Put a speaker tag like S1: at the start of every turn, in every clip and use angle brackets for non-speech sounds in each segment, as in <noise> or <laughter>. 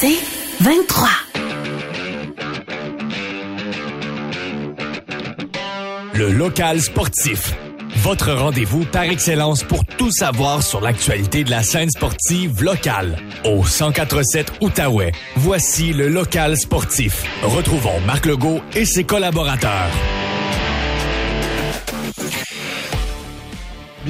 S1: C'est 23.
S2: Le local sportif. Votre rendez-vous par excellence pour tout savoir sur l'actualité de la scène sportive locale. Au 1047 Outaouais, voici le local sportif. Retrouvons Marc Legault et ses collaborateurs.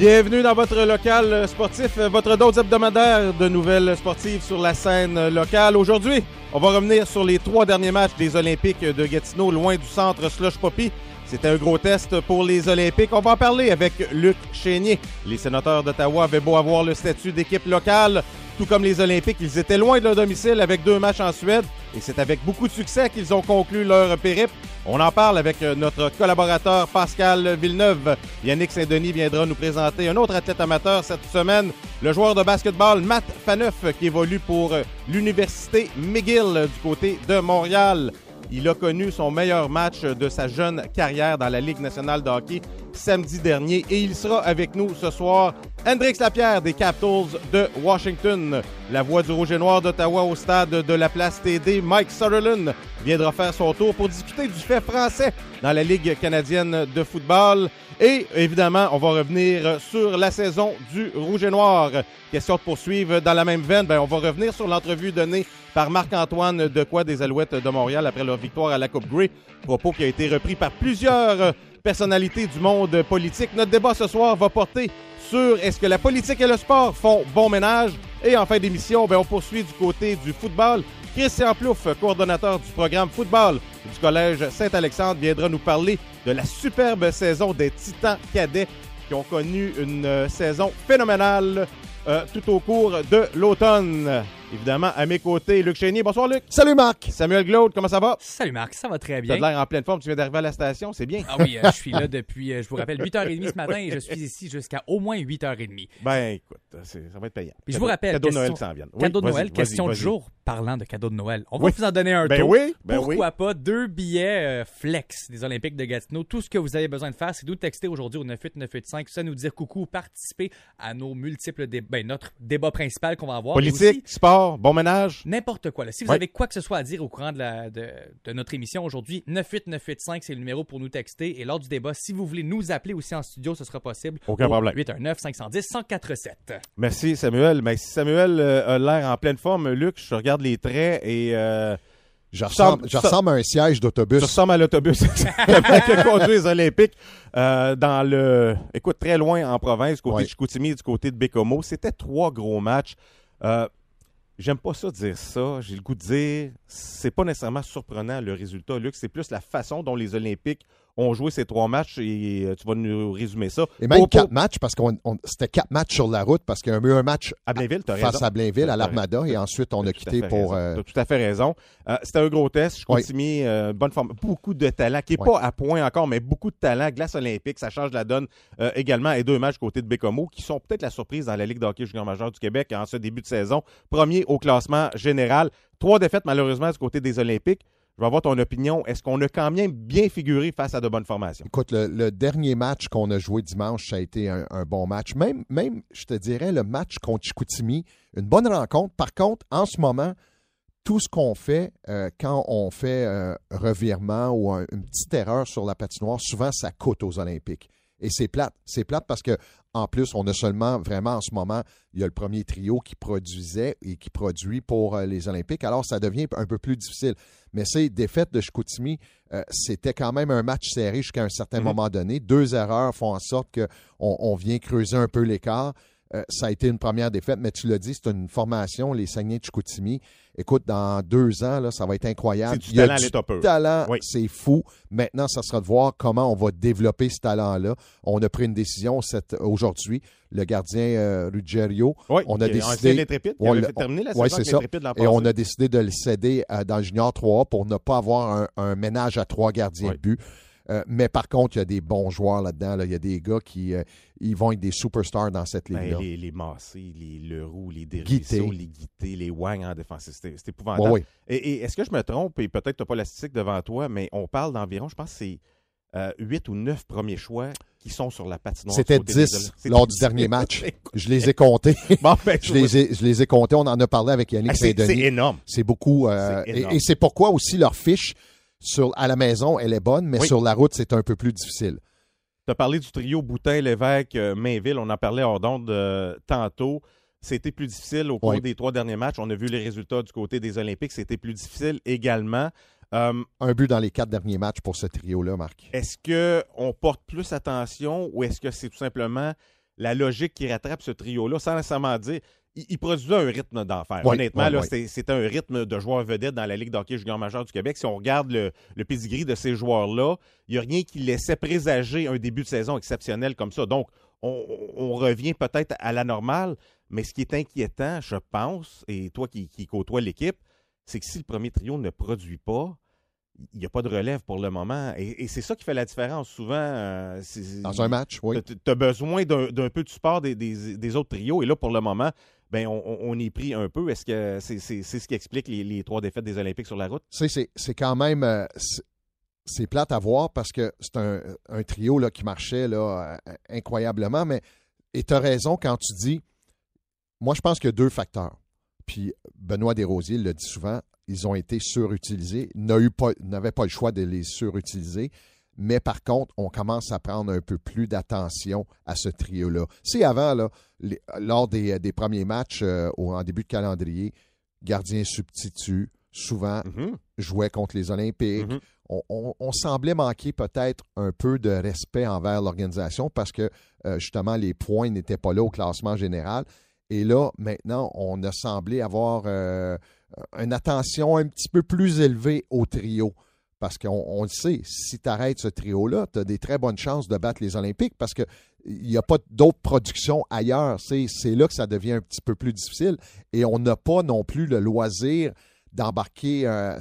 S3: Bienvenue dans votre local sportif, votre dose hebdomadaire de nouvelles sportives sur la scène locale. Aujourd'hui, on va revenir sur les trois derniers matchs des Olympiques de Gatineau, loin du centre Slush Poppy. C'était un gros test pour les Olympiques. On va en parler avec Luc Chénier. Les sénateurs d'Ottawa avaient beau avoir le statut d'équipe locale. Tout comme les Olympiques, ils étaient loin de leur domicile avec deux matchs en Suède. Et c'est avec beaucoup de succès qu'ils ont conclu leur périple. On en parle avec notre collaborateur Pascal Villeneuve. Yannick Saint-Denis viendra nous présenter un autre athlète amateur cette semaine, le joueur de basketball Matt Faneuf qui évolue pour l'Université McGill du côté de Montréal. Il a connu son meilleur match de sa jeune carrière dans la Ligue nationale de hockey samedi dernier et il sera avec nous ce soir. Hendrix Lapierre des Capitals de Washington. La voix du Rouge et Noir d'Ottawa au stade de la place TD, Mike Sutherland, viendra faire son tour pour discuter du fait français dans la Ligue canadienne de football. Et évidemment, on va revenir sur la saison du Rouge et Noir. Question de poursuivre dans la même veine, ben, on va revenir sur l'entrevue donnée par Marc-Antoine Decoy des Alouettes de Montréal après leur victoire à la Coupe Grey. Propos qui a été repris par plusieurs personnalités du monde politique. Notre débat ce soir va porter sur est-ce que la politique et le sport font bon ménage. Et en fin d'émission, ben, on poursuit du côté du football. Christian Plouffe, coordonnateur du programme football du Collège Saint-Alexandre, viendra nous parler de la superbe saison des Titans cadets qui ont connu une saison phénoménale euh, tout au cours de l'automne. Évidemment, à mes côtés, Luc Chénier. Bonsoir, Luc.
S4: Salut, Marc.
S3: Samuel Glaude, comment ça va?
S5: Salut, Marc. Ça va très
S3: T'as
S5: bien.
S3: l'air en pleine forme. Tu viens d'arriver à la station. C'est bien.
S5: Ah oui, euh, je suis là depuis, euh, je vous rappelle, 8h30 ce matin et je suis ici jusqu'à au moins 8h30.
S3: Ben, écoute, ça va être payant.
S5: Puis je
S3: Cadeau-
S5: vous rappelle,
S3: Cadeau de Noël
S5: question-
S3: s'en viennent. Oui,
S5: Cadeau de Noël, question du jour. Parlant de cadeau de Noël, on
S3: Oui.
S5: va vous en donner un
S3: Ben
S5: tour.
S3: oui, ben
S5: Pourquoi
S3: oui.
S5: pas deux billets euh, flex des Olympiques de Gatineau. Tout ce que vous avez besoin de faire, c'est de nous texter aujourd'hui au 98985, ça nous dire coucou, participer à nos multiples débats, ben, notre débat principal qu'on va avoir.
S3: Politique,
S5: aussi
S3: sport, bon ménage.
S5: N'importe quoi. là. Si vous
S3: Ouais.
S5: avez quoi que ce soit à dire au courant de, la, de, de notre émission aujourd'hui, 98985, c'est le numéro pour nous texter. Et lors du débat, si vous voulez nous appeler aussi en studio, ce sera possible.
S3: Aucun
S5: au
S3: problème.
S5: 819 510 1047.
S3: Merci, Samuel. Mais si Samuel euh, a l'air en pleine forme, Luc, je regarde les traits et euh,
S4: Je ressemble, je ressemble à un siège d'autobus.
S3: ressembles à l'autobus <laughs> qui a conduit les Olympiques euh, dans le... Écoute, très loin en province, du côté
S4: Ouais.
S3: de Chicoutimi, du côté de Bécomo. C'était trois gros matchs. Euh, J'aime pas ça dire ça. J'ai le goût de dire, c'est pas nécessairement surprenant le résultat, Luc. C'est plus la façon dont les Olympiques ont joué ces trois matchs et euh, tu vas nous résumer ça.
S4: Et même
S3: Pour- pour-
S4: quatre matchs, parce qu'on on- c'était quatre matchs sur la route, parce qu'il y a eu un match
S3: À Blainville, tu as
S4: face
S3: raison.
S4: à Blainville, à l'Armada, et ensuite on a quitté pour... euh,
S3: T'as tout à fait raison. Euh, C'était un gros test. Je continue, euh, bonne forme. Beaucoup de talent, qui n'est pas à point encore, mais beaucoup de talent. Glace olympique, ça change la donne également. Et deux matchs côté de Bécomo, qui sont peut-être la surprise dans la Ligue de hockey junior majeur du Québec en ce début de saison. Premier au classement général. Trois défaites, malheureusement, du côté des Olympiques. Je vais avoir ton opinion. Est-ce qu'on a quand même bien figuré face à de bonnes formations?
S4: Écoute, le, dernier match qu'on a joué dimanche, ça a été un, bon match. Même, je te dirais, le match contre Chicoutimi, une bonne rencontre. Par contre, en ce moment, tout ce qu'on fait euh, quand on fait un revirement ou un- une petite erreur sur la patinoire, souvent ça coûte aux Olympiques. Et c'est plate. C'est plate parce que en plus, on a seulement vraiment en ce moment, il y a le premier trio qui produisait et qui produit pour euh, les Olympiques. Alors, ça devient un peu plus difficile. Mais ces défaites de Chicoutimi, euh, c'était quand même un match serré jusqu'à un certain
S3: Mhm.
S4: moment donné. Deux erreurs font en sorte qu'on on vient creuser un peu l'écart. Euh, ça a été une première défaite, mais tu l'as dit, c'est une formation, les Saguenay de Chicoutimi. Écoute, dans deux ans, là, ça va être incroyable.
S3: C'est du
S4: Il y a
S3: talent pur.
S4: talent,
S3: Oui.
S4: c'est fou. Maintenant, ça sera de voir comment on va développer ce talent-là. On a pris une décision aujourd'hui. Le gardien euh, Ruggiero,
S3: Oui,
S4: on a décidé- on
S3: avait fait terminer la saison
S4: c'est ça. et on a décidé de le céder à- dans le Junior 3 pour ne pas avoir un, un ménage à trois gardiens
S3: Oui.
S4: de but. Euh, mais par contre, il y a des bons joueurs là-dedans. là. Il y a des gars qui euh, ils vont être des superstars dans cette
S3: Ben,
S4: ligue-là.
S3: les, les Massé, les Leroux, les. Derrisso, les Guité, les Wang en défense. C'est épouvantable. Et, et est-ce que je me trompe, et peut-être tu n'as pas la statistique devant toi, mais on parle d'environ, je pense, que c'est euh, 8 ou 9 premiers choix qui sont sur la patinoire.
S4: C'était
S3: du côté des
S4: 10
S3: Olympiques. C'était
S4: lors du
S3: 10.
S4: dernier match. <laughs> Je les ai comptés. <laughs>
S3: Bon, ben,
S4: je, les ai, je les ai comptés. On en a parlé avec Yannick
S3: Ah, c'est énorme.
S4: C'est beaucoup. euh, et et c'est pourquoi aussi leur fiche sur, à la maison, elle est bonne, mais
S3: Oui.
S4: sur la route, c'est un peu plus difficile.
S3: Tu as parlé du trio Boutin, Lévesque, euh, Mainville. On en parlait hors d'onde euh, tantôt. C'était plus difficile au cours
S4: Oui.
S3: des trois derniers matchs. On a vu les résultats du côté des Olympiques. C'était plus difficile également. Euh,
S4: Un but dans les quatre derniers matchs pour ce trio-là, Marc.
S3: est-ce qu'on porte plus attention ou est-ce que c'est tout simplement la logique qui rattrape ce trio-là? Sans nécessairement dire. Il, il produisait un rythme d'enfer.
S4: Oui,
S3: Honnêtement,
S4: oui,
S3: là,
S4: oui.
S3: c'est- c'était un rythme de joueur vedette dans la Ligue d'hockey junior majeur du Québec. Si on regarde le, le pedigree de ces joueurs-là, il n'y a rien qui laissait présager un début de saison exceptionnel comme ça. Donc, on, on revient peut-être à la normale, mais ce qui est inquiétant, je pense, et toi qui, qui côtoies l'équipe, c'est que si le premier trio ne produit pas, il n'y a pas de relève pour le moment. Et, et c'est ça qui fait la différence. Souvent, euh,
S4: Dans un match, oui.
S3: tu as besoin d'un d'un peu de support des, des- des autres trios. Et là, pour le moment, ben, on, on- est pris un peu. Est-ce que c'est ce qui explique les, trois défaites des Olympiques sur la route?
S4: C'est- quand même. euh, c'est- plate à voir parce que c'est un, trio là, qui marchait là, euh, incroyablement. Mais et tu as raison quand tu dis. Moi, je pense qu'il y a deux facteurs. Puis Benoît Desrosiers le dit souvent ils ont été surutilisés. Ils n'a eu pas- n'avaient pas le choix de les surutiliser. Mais par contre, on commence à prendre un peu plus d'attention à ce trio-là. Si avant, là, les- lors des, des premiers matchs euh, au- en début de calendrier, gardien substitut, souvent
S3: Mhm.
S4: jouait contre les Olympiques.
S3: Mhm.
S4: On, on- on semblait manquer peut-être un peu de respect envers l'organisation parce que euh, justement les points n'étaient pas là au classement général. Et là, maintenant, on a semblé avoir euh, une attention un petit peu plus élevée au trio. Parce qu'on on le sait, si tu arrêtes ce trio-là, tu as des très bonnes chances de battre les Olympiques parce qu'il n'y a pas d'autres productions ailleurs. C'est là que ça devient un petit peu plus difficile. Et on n'a pas non plus le loisir d'embarquer. euh,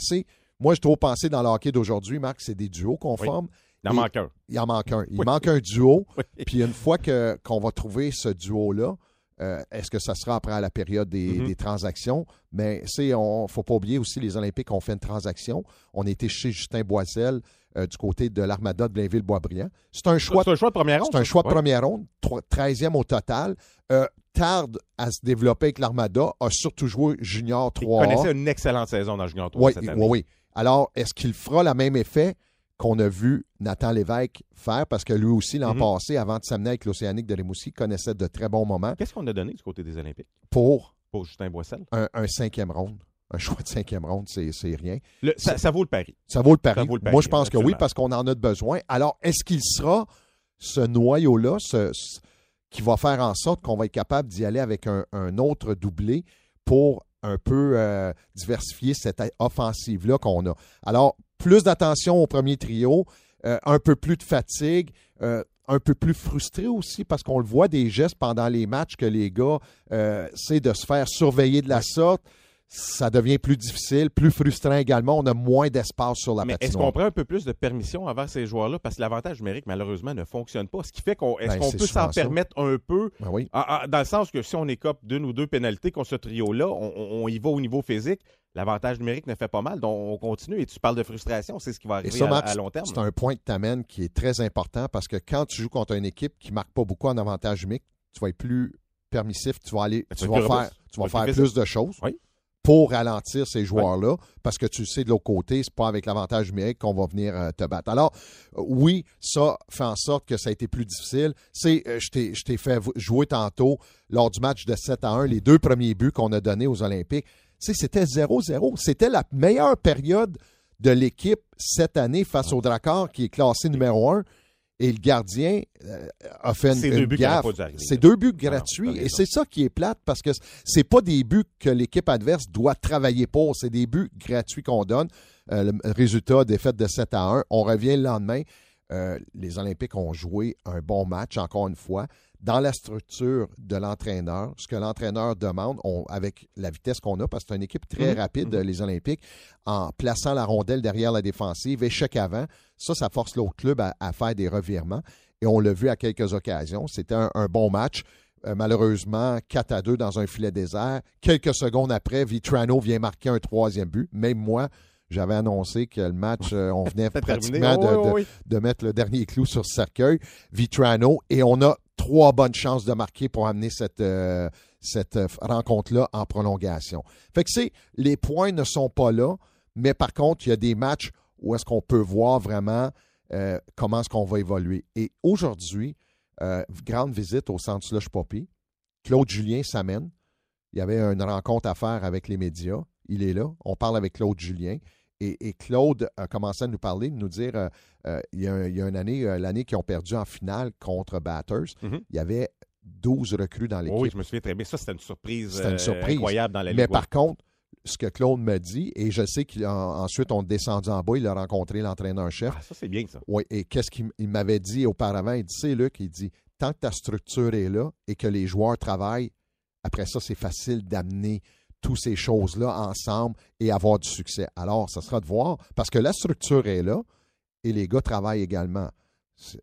S4: moi, je trouve penser dans le hockey d'aujourd'hui, Marc, c'est des duos qu'on
S3: Oui.
S4: forme.
S3: Il en manque un.
S4: Il en manque un. Il
S3: Oui.
S4: manque un duo.
S3: Oui.
S4: Puis une fois qu'on va trouver ce duo-là, euh, est-ce que ça sera après la période des,
S3: Mhm.
S4: des transactions? Mais il ne faut pas oublier aussi, les Olympiques ont fait une transaction. On était chez Justin Boisel euh, du côté de l'Armada de Blainville-Boisbriand. C'est un choix
S3: un choix de première ronde.
S4: c'est un choix de première ronde, tro- 13e au total. Euh, tarde à se développer avec l'Armada, a surtout joué junior
S3: Il
S4: 3A.
S3: connaissait une excellente saison dans Junior 3
S4: Oui,
S3: cette
S4: oui,
S3: année.
S4: oui. Alors, est-ce qu'il fera le même effet? Qu'on a vu Nathan Lévesque faire? Parce que lui aussi, l'an
S3: Mhm.
S4: passé, avant de s'amener avec l'Océanique de Rimouski, connaissait de très bons moments
S3: Qu'est-ce qu'on a donné du côté des Olympiques?
S4: Pour
S3: pour Justin Boissel?
S4: un, un cinquième ronde. Un <laughs> choix de cinquième ronde, c'est rien.
S3: Le- ça, ça vaut le pari.
S4: Ça vaut le pari.
S3: Ça vaut le pari,
S4: Moi, je pense que oui, parce qu'on en a besoin. Alors, est-ce qu'il sera ce noyau-là ce- ce- qui va faire en sorte qu'on va être capable d'y aller avec un, un autre doublé pour un peu euh, diversifier cette offensive-là qu'on a? Alors, plus d'attention au premier trio, euh, un peu plus de fatigue, euh, un peu plus frustré aussi parce qu'on le voit des gestes pendant les matchs que les gars, euh, c'est de se faire surveiller de la sorte. Ça devient plus difficile, plus frustrant également. On a moins d'espace sur la
S3: Mais est-ce
S4: patinoire.
S3: qu'on prend un peu plus de permission envers ces joueurs-là? Parce que l'avantage numérique, malheureusement, ne fonctionne pas. Ce qui fait qu'on est-ce
S4: Ben,
S3: qu'on peut s'en permettre un peu,
S4: Ben oui.
S3: Dans le sens que si on écope d'une ou deux pénalités contre ce trio-là, on y va au niveau physique. L'avantage numérique ne fait pas mal, donc on continue. Et tu parles de frustration, c'est ce qui va arriver
S4: ça,
S3: à, long terme.
S4: c'est un point que tu amènes qui est très important parce que quand tu joues contre une équipe qui ne marque pas beaucoup en avantage numérique, tu vas être plus permissif, tu vas aller,
S3: Ben,
S4: tu vas faire, tu vas faire
S3: plus
S4: plus de choses
S3: Oui.
S4: pour ralentir ces joueurs-là parce que tu sais de l'autre côté, c'est pas avec l'avantage numérique qu'on va venir euh, te battre. Alors, euh, oui, ça fait en sorte que ça a été plus difficile. C'est, euh, je t'ai- fait jouer tantôt lors du match de 7 à 1, les deux premiers buts qu'on a donnés aux Olympiques. C'était 0-0. C'était la meilleure période de l'équipe cette année face au Drakkar qui est classé numéro 1. Et le gardien euh, a fait une,
S3: C'est deux
S4: une gaffe. C'est deux buts
S3: Ah non,
S4: gratuits. et c'est ça qui est plate parce que c'est pas des buts que l'équipe adverse doit travailler pour. C'est des buts gratuits qu'on donne. Euh, le résultat, défaite de 7 à 1. On revient le lendemain. Euh, les Olympiques ont joué un bon match, encore une fois. Dans la structure de l'entraîneur, ce que l'entraîneur demande, on- avec la vitesse qu'on a, parce que c'est une équipe très
S3: Mhm,
S4: rapide, les Olympiques, en plaçant la rondelle derrière la défensive, échec avant, ça, ça force l'autre club à, à faire des revirements. Et on l'a vu à quelques occasions. C'était un, un bon match. Euh, malheureusement, 4 à 2 dans un filet désert. Quelques secondes après, Vitrano vient marquer un troisième but. Même moi, j'avais annoncé que le match, <laughs> euh, on venait pratiquement de,
S3: Oui,
S4: de-
S3: oui, oui.
S4: de mettre le dernier clou sur ce cercueil. Vitrano, et on a trois bonnes chances de marquer pour amener cette, euh, euh, rencontre-là en prolongation. Fait que c'est, les points ne sont pas là, mais par contre, il y a des matchs où est-ce qu'on peut voir vraiment euh, comment est-ce qu'on va évoluer. Et aujourd'hui, grande visite au centre Slush Poppy. Claude Julien s'amène. Il y avait une rencontre à faire avec les médias. Il est là. On parle avec Claude Julien. Et, et Claude a commencé à nous parler, de nous dire euh, euh, il, y a, un- il y a une année, euh, l'année qu'ils ont perdu en finale contre Batters,
S3: Mhm.
S4: il y a 12 recrues dans l'équipe.
S3: Oui, je me souviens très bien. Ça, c'était une surprise,
S4: C'était une surprise.
S3: incroyable dans la Ligue.
S4: Mais par contre, ce que Claude me dit, et je sais qu'ensuite on descendu en bas, il a rencontré l'entraîneur-chef.
S3: Ah, ça, c'est bien, ça.
S4: Oui, et qu'est-ce qu'il m'avait dit auparavant? Il dit, c'est Luc, il dit, tant que ta structure est là et que les joueurs travaillent, après ça, c'est facile d'amener toutes ces choses-là ensemble et avoir du succès. Alors, ça sera de voir, parce que la structure est là et les gars travaillent également.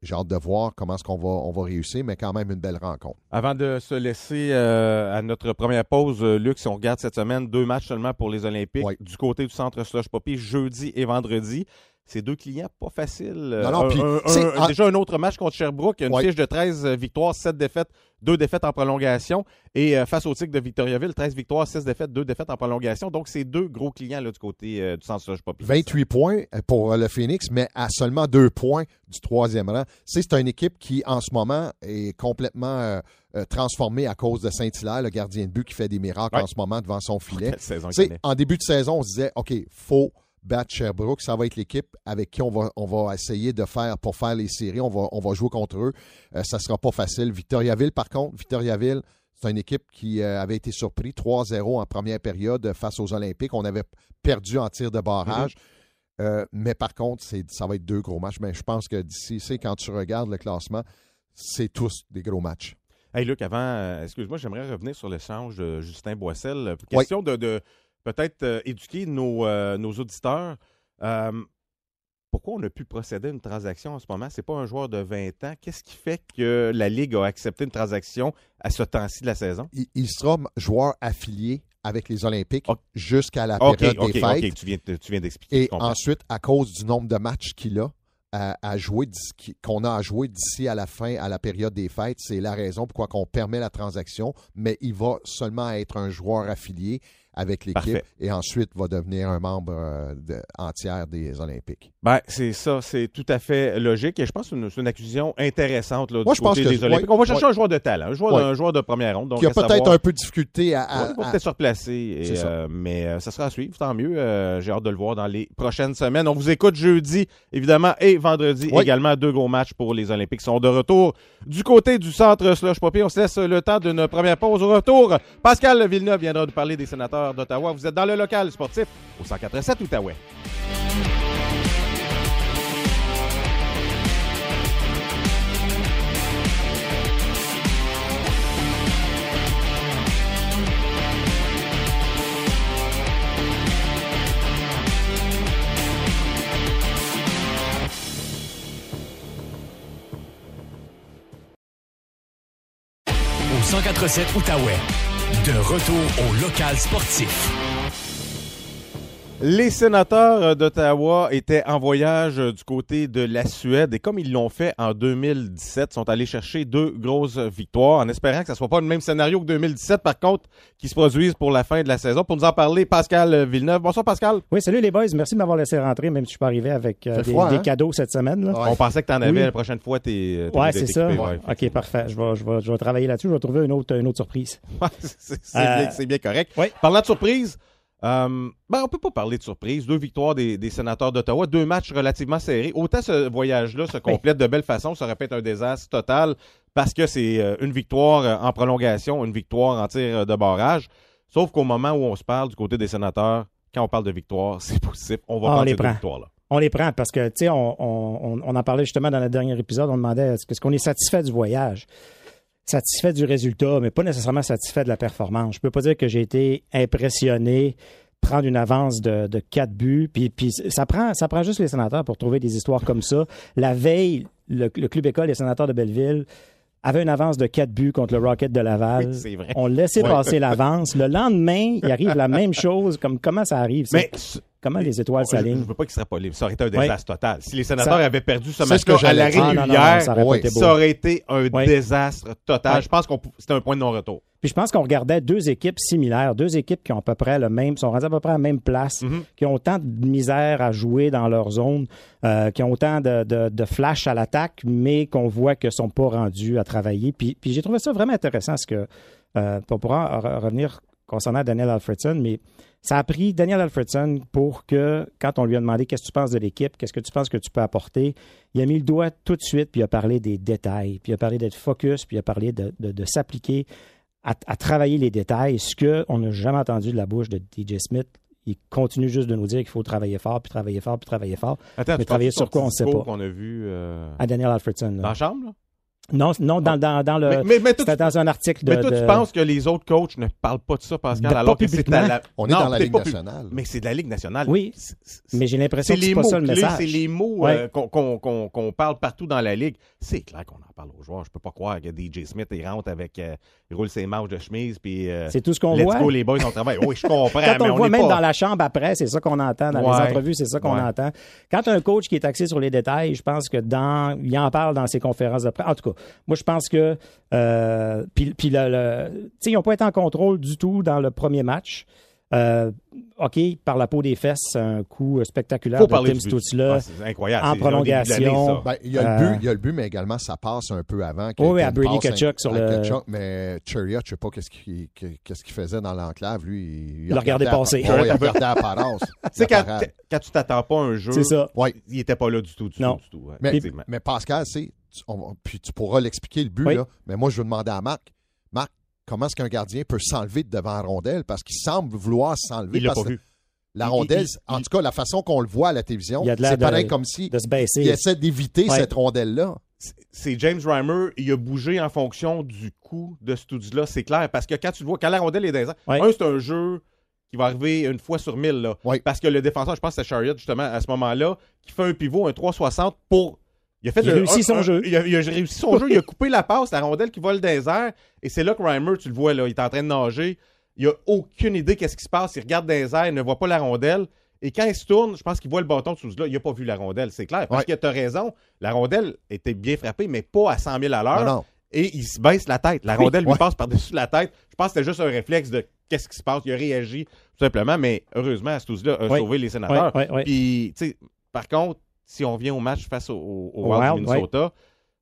S4: J'ai hâte de voir comment est-ce qu'on va, on va réussir, mais quand même une belle rencontre.
S3: Avant de se laisser euh, à notre première pause, euh, Luc, si on regarde cette semaine, deux matchs seulement pour les Olympiques
S4: Oui.
S3: du côté du centre Slush Poppy, jeudi et vendredi. C'est deux clients pas faciles.
S4: Non, non,
S3: Un-
S4: puis,
S3: un- un- Déjà un autre match contre Sherbrooke, une
S4: Oui.
S3: fiche de 13 victoires, 7 défaites, 2 défaites en prolongation. Et euh, face au Tigre de Victoriaville, 13 victoires, 6 défaites, 2 défaites en prolongation. Donc, c'est deux gros clients là, du côté euh, du centre Poppy.
S4: 28 points pour le Phoenix, mais à seulement deux points du troisième rang. C'est une équipe qui, en ce moment, est complètement euh, euh, transformée à cause de Saint-Hilaire, le gardien de but qui fait des miracles
S3: Ouais.
S4: en ce moment devant son filet. En début de saison, on se disait, OK, faut battre Sherbrooke. Ça va être l'équipe avec qui on va, on va essayer de faire pour faire les séries. On va, on va jouer contre eux. Euh, ça sera pas facile. Victoriaville, par contre, Victoriaville, c'est une équipe qui euh, avait été surpris 3-0 en première période face aux Olympiques. On avait perdu en tir de barrage. Euh, mais par contre, ça va être deux gros matchs. Mais je pense que d'ici, c'est quand tu regardes le classement, c'est tous des gros matchs.
S3: Hey Luc, avant, excuse-moi, j'aimerais revenir sur l'échange de Justin Boissel. Question de, de peut-être euh, éduquer nos, euh, nos auditeurs. Euh, pourquoi on a pu procéder à une transaction en ce moment? C'est pas un joueur de 20 ans. Qu'est-ce qui fait que la Ligue a accepté une transaction à ce temps-ci de la saison?
S4: Il, il sera joueur affilié avec les Olympiques jusqu'à la période des fêtes.
S3: Tu viens, de- tu viens d'expliquer.
S4: Et ensuite, à cause du nombre de matchs qu'il a à, à jouer, qu'on a à jouer d'ici à la fin, à la période des fêtes, c'est la raison pourquoi on permet la transaction, mais il va seulement être un joueur affilié avec l'équipe et ensuite va devenir un membre euh, de- entière des Olympiques.
S3: Ben, c'est ça, c'est tout à fait logique et je pense que c'est une, une accusation intéressante là,
S4: Moi,
S3: du
S4: je pense
S3: côté
S4: que-
S3: des Olympiques.
S4: ouais,
S3: on va chercher
S4: ouais.
S3: un joueur de talent, un joueur,
S4: Ouais.
S3: un joueur de première ronde. Donc
S4: Qui a peut-être
S3: savoir-
S4: un peu de difficulté à... à-
S3: peut-être se replacer. et,
S4: C'est ça.
S3: euh, mais euh, ça sera à suivre, tant mieux. Euh, J'ai hâte de le voir dans les prochaines semaines. On vous écoute jeudi, évidemment, et vendredi également. Deux gros matchs pour les Olympiques sont de retour du côté du centre Slush Poppy. On se laisse le temps d'une première pause. Au retour, Pascal Villeneuve viendra nous parler des sénateurs d'Ottawa. Vous êtes dans le local sportif au 147 Outaouais.
S2: Au 1047 Outaouais. De retour au local sportif.
S3: Les sénateurs d'Ottawa étaient en voyage du côté de la Suède et comme ils l'ont fait en 2017, sont allés chercher deux grosses victoires en espérant que ce ne soit pas le même scénario que 2017 par contre qui se produisent pour la fin de la saison. Pour nous en parler, Pascal Villeneuve. Bonsoir Pascal.
S1: Oui, salut les boys. Merci de m'avoir laissé rentrer, même si je suis pas arrivé avec euh, des,
S4: froid,
S1: des
S4: hein?
S1: cadeaux cette semaine. Là.
S4: Ouais.
S3: On pensait que tu en avais
S1: Oui.
S3: la prochaine fois. T'es, t'es
S1: Ouais, c'est ça.
S3: ouais,
S1: ok, parfait. Je vais, je, vais, je vais travailler là-dessus. Je vais trouver une autre, une autre surprise. <laughs>
S3: C'est c'est
S1: Euh,
S3: bien, c'est bien correct.
S1: oui.
S3: Parlant de surprise, euh, ben, on peut pas parler de surprise. Deux victoires des, des sénateurs d'Ottawa, deux matchs relativement serrés. Autant ce voyage-là se complète de belle façon, ça aurait pu être un désastre total parce que c'est euh, une victoire euh, en prolongation, une victoire en tir de barrage. Sauf qu'au moment où on se parle du côté des sénateurs, quand on parle de victoire, <laughs> c'est possible. On va
S1: Ah, on
S3: prendre
S1: les
S3: ces deux
S1: prend.
S3: victoires-là.
S1: On les prend parce que, tu sais, on, on, on- en parlait justement dans le dernier épisode. On demandait est-ce qu'on est satisfait du voyage, satisfait du résultat, mais pas nécessairement satisfait de la performance. Je peux pas dire que j'ai été impressionné prendre une avance de, de quatre buts. Puis, puis ça, prend, ça prend juste les sénateurs pour trouver des histoires comme ça. La veille, le, le club école des sénateurs de Belleville avait une avance de quatre buts contre le Rocket de Laval.
S3: Oui, c'est vrai.
S1: On laissait
S3: Ouais.
S1: passer l'avance. Le lendemain, il arrive la même chose. Comme comment ça arrive?
S3: Mais
S1: comment les étoiles
S3: Je, je
S1: s'alignent.
S3: veux pas qu'il serait pas libre. Ça aurait été un
S1: Oui.
S3: désastre total. Si les sénateurs
S1: Ça-
S3: avaient perdu ce match-là
S4: que
S3: à la régulière,
S1: ça aurait
S4: Oui.
S3: ça aurait été un
S1: Oui.
S3: désastre total.
S1: Oui.
S3: Je pense que c'était un point de non-retour.
S1: Puis je pense qu'on regardait deux équipes similaires, deux équipes qui ont à peu près le même, sont rendues à peu près à la même place,
S3: Mhm.
S1: qui ont autant de misère à jouer dans leur zone, euh, qui ont autant de, de, de flash à l'attaque, mais qu'on voit que sont pas rendus à travailler. Puis, puis j'ai trouvé ça vraiment intéressant, ce que euh, on pourra re- revenir concernant Daniel Alfredson, mais ça a pris Daniel Alfredson pour que, quand on lui a demandé qu'est-ce que tu penses de l'équipe, qu'est-ce que tu penses que tu peux apporter, il a mis le doigt tout de suite, puis il a parlé des détails, puis il a parlé d'être focus, puis il a parlé de, de- de s'appliquer à, à travailler les détails, ce qu'on n'a jamais entendu de la bouche de DJ Smith. Il continue juste de nous dire qu'il faut travailler fort, puis travailler fort, puis travailler fort.
S3: Attends,
S1: Mais travailler sur quoi, on
S3: petit
S1: sait pas.
S3: qu'on a vu euh,
S1: À Daniel Alfredson. là.
S3: dans la chambre, là?
S1: Non, non dans, dans, dans le.
S3: mais, mais, mais
S1: dans un article de.
S3: mais toi, tu
S1: de-
S3: penses que les autres coachs ne parlent pas de ça, Pascal,
S1: De-
S3: alors
S1: pas
S3: que c'est la...
S4: On est
S3: Non,
S4: dans la Ligue
S3: pub-
S4: nationale.
S3: Mais c'est de la Ligue nationale.
S1: Oui. Mais j'ai l'impression que c'est
S3: les
S1: pas
S3: mots
S1: ça le message.
S3: c'est les mots
S1: Ouais.
S3: euh, qu'on qu'on- qu'on- qu'on parle partout dans la ligue. C'est clair qu'on en parle aux joueurs. Je peux pas croire que DJ Smith il rentre avec, euh, il roule ses manches de chemise puis euh,
S1: C'est tout ce qu'on
S3: let's
S1: voit.
S3: go les boys on travaille. Oui, je comprends, <laughs>
S1: Quand
S3: mais
S1: on
S3: on
S1: voit même
S3: pas-
S1: dans la chambre après, c'est ça qu'on entend. Dans
S3: Ouais.
S1: les entrevues, c'est ça qu'on entend. Quand un coach qui est axé sur les détails, je pense que dans, il en parle dans ses conférences de presse. En tout cas, moi, je pense que, euh, puis, puis le, le- ils n'ont pas été en contrôle du tout dans le premier match. Euh, OK, par la peau des fesses, un coup spectaculaire
S3: Faut
S1: de
S3: parler
S1: Tim. Stützle.
S3: Ah, c'est incroyable.
S1: en prolongation.
S4: Ben, il y a le
S1: Euh,
S4: but, il y a le but, mais également ça passe un peu avant.
S1: Oui, à Brady
S4: passe
S1: Tkachuk sur
S4: à
S1: le-
S4: Tkachuk, mais Chariot, je sais pas qu'est-ce qu'il qu'est-ce qu'il faisait dans l'enclave, lui. Il,
S1: Il le regardait passer.
S4: Oui, il regardait à Parence. <laughs>
S3: Tu sais, quand, quand tu t'attends pas à un jeu,
S1: C'est ça.
S4: Oui,
S3: il était pas là du tout, du
S1: Non.
S3: tout, du tout. ouais,
S4: mais,
S3: effectivement.
S4: mais Pascal, c'est, tu- on- puis tu pourras l'expliquer le but,
S1: Oui.
S4: là, mais moi, je veux demander à Marc, Marc, comment est-ce qu'un gardien peut s'enlever de devant la rondelle? Parce qu'il semble vouloir s'enlever
S3: Il l'a
S4: parce
S3: pas
S4: que
S3: vu.
S4: la rondelle,
S3: il-
S4: en
S3: il-
S4: tout cas, la façon qu'on le voit à la télévision,
S1: de
S4: c'est pareil comme si
S1: De se baisser.
S4: il essaie d'éviter
S1: Ouais.
S4: cette rondelle-là.
S3: c'est James Reimer, il a bougé en fonction du coup de ce tout là c'est clair. Parce que quand tu le vois, quand la rondelle est dans
S1: Ouais.
S3: un, c'est un jeu qui va arriver une fois sur mille. Là,
S4: Ouais.
S3: Parce que le défenseur, je pense que c'est Chariot, justement, à ce moment-là, qui fait un pivot, un 360 pour. Il a, fait
S1: Il a
S3: le-
S1: réussi
S3: un-
S1: son
S3: un-
S1: jeu.
S3: Il a, il a réussi son jeu. Il a coupé la passe, la rondelle qui vole dans les airs. Et c'est là que Reimer, tu le vois, là, il est en train de nager. Il a aucune idée qu'est-ce qui se passe. Il regarde dans les airs, il ne voit pas la rondelle. Et quand il se tourne, je pense qu'il voit le bâton de Souza. Il n'a pas vu la rondelle, c'est clair. Parce
S4: Ouais.
S3: que tu as raison, la rondelle était bien frappée, mais pas à 100 000 à l'heure.
S4: Non.
S3: Et il se baisse la tête. La rondelle lui
S4: Ouais.
S3: passe par-dessus la tête. Je pense que c'était juste un réflexe de qu'est-ce qui se passe. Il a réagi, tout simplement. Mais heureusement, Astuzla a sauvé les sénateurs. Puis, tu sais, par contre, si on vient au match face au, au- au
S1: Au
S3: Wild
S1: Wild,
S3: du Minnesota,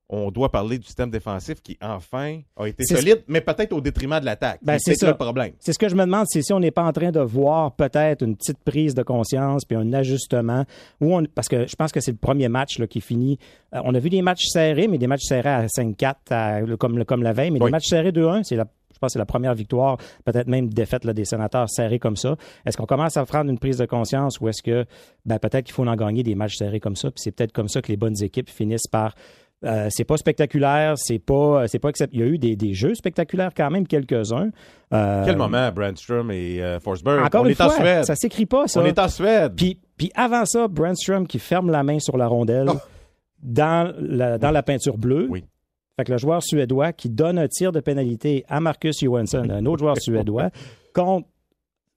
S3: on doit parler du système défensif qui, enfin, a été solide, mais peut-être au détriment de l'attaque.
S1: Ben,
S3: c'est
S1: ça.
S3: le problème.
S1: C'est ce que je me demande, c'est si on n'est pas en train de voir peut-être une petite prise de conscience puis un ajustement. Où on, parce que je pense que c'est le premier match là, qui finit. Euh, on a vu des matchs serrés, mais des matchs serrés à 5-4 à- le- comme, comme la veille, mais
S3: Oui.
S1: des matchs serrés 2-1, c'est la je pense que c'est la première victoire, peut-être même défaite là, des sénateurs serrés comme ça. Est-ce qu'on commence à prendre une prise de conscience ou est-ce que ben, peut-être qu'il faut en gagner des matchs serrés comme ça? Puis c'est peut-être comme ça que les bonnes équipes finissent par euh, c'est pas spectaculaire, c'est pas, c'est pas Il y a eu des, des jeux spectaculaires quand même, quelques-uns. Euh,
S3: Quel moment, Brandstrom et euh, Forsberg?
S1: Encore
S3: on
S1: une
S3: est en Suède.
S1: ça s'écrit pas, ça.
S3: On est en Suède.
S1: Puis, puis avant ça, Brandstrom qui ferme la main sur la rondelle
S4: Oh.
S1: dans, la, dans la peinture bleue.
S3: Oui.
S1: Fait que le joueur suédois qui donne un tir de pénalité à Marcus Johansson, un autre joueur suédois, contre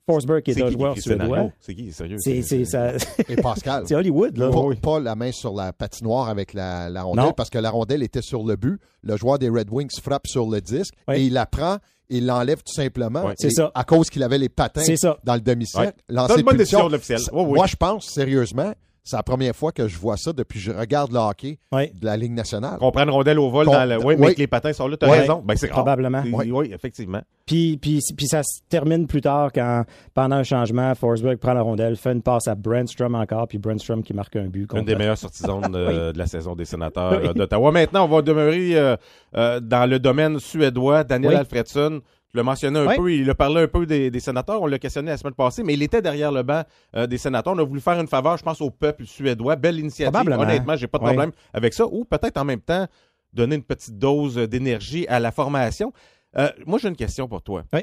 S1: Forsberg qui est, un
S3: qui
S1: joueur suédois.
S3: C'est qui, sérieux?
S1: C'est, ça-
S4: Et Pascal. <laughs>
S1: c'est Hollywood, là.
S4: Pas, pas la main sur la patinoire avec la, la rondelle
S1: Non.
S4: parce que la rondelle était sur le but. Le joueur des Red Wings frappe sur le disque
S1: Oui.
S4: et il la prend et il l'enlève tout simplement.
S3: Ouais.
S1: C'est
S4: Et
S1: ça.
S4: À cause qu'il avait les patins
S1: C'est ça.
S4: dans le demi-cercle.
S3: Ouais.
S4: Lancer
S3: une bonne
S4: punition.
S3: décision de l'officiel. Oui.
S4: Moi, je pense sérieusement, c'est la première fois que je vois ça depuis que je regarde le hockey
S1: Oui.
S4: de la Ligue nationale.
S3: Qu'on prenne rondelle au vol
S4: Qu'on-
S3: dans le. Oui, mais
S4: oui.
S3: que les patins sont là, t'as
S1: Ouais.
S3: raison. Ben, c'est.
S1: Probablement.
S3: Oui, effectivement.
S1: Puis, puis, puis ça se termine plus tard quand, pendant un changement, Forsberg prend la rondelle, fait une passe à Brandstrom encore, puis Brandstrom qui marque un but.
S3: Une des meilleures sorties zones <laughs> euh, de la saison des sénateurs euh, d'Ottawa. Maintenant, on va demeurer euh, euh, dans le domaine suédois. Daniel
S1: Oui.
S3: Alfredson, tu l'as mentionné un
S1: Oui.
S3: peu, il a parlé un peu des, des sénateurs. On l'a questionné la semaine passée, mais il était derrière le banc euh, des sénateurs. On a voulu faire une faveur, je pense, au peuple suédois. Belle initiative. Honnêtement, j'ai pas de
S1: Oui.
S3: problème avec ça. Ou peut-être en même temps, donner une petite dose d'énergie à la formation. Euh, moi, j'ai une question pour toi.
S1: Oui.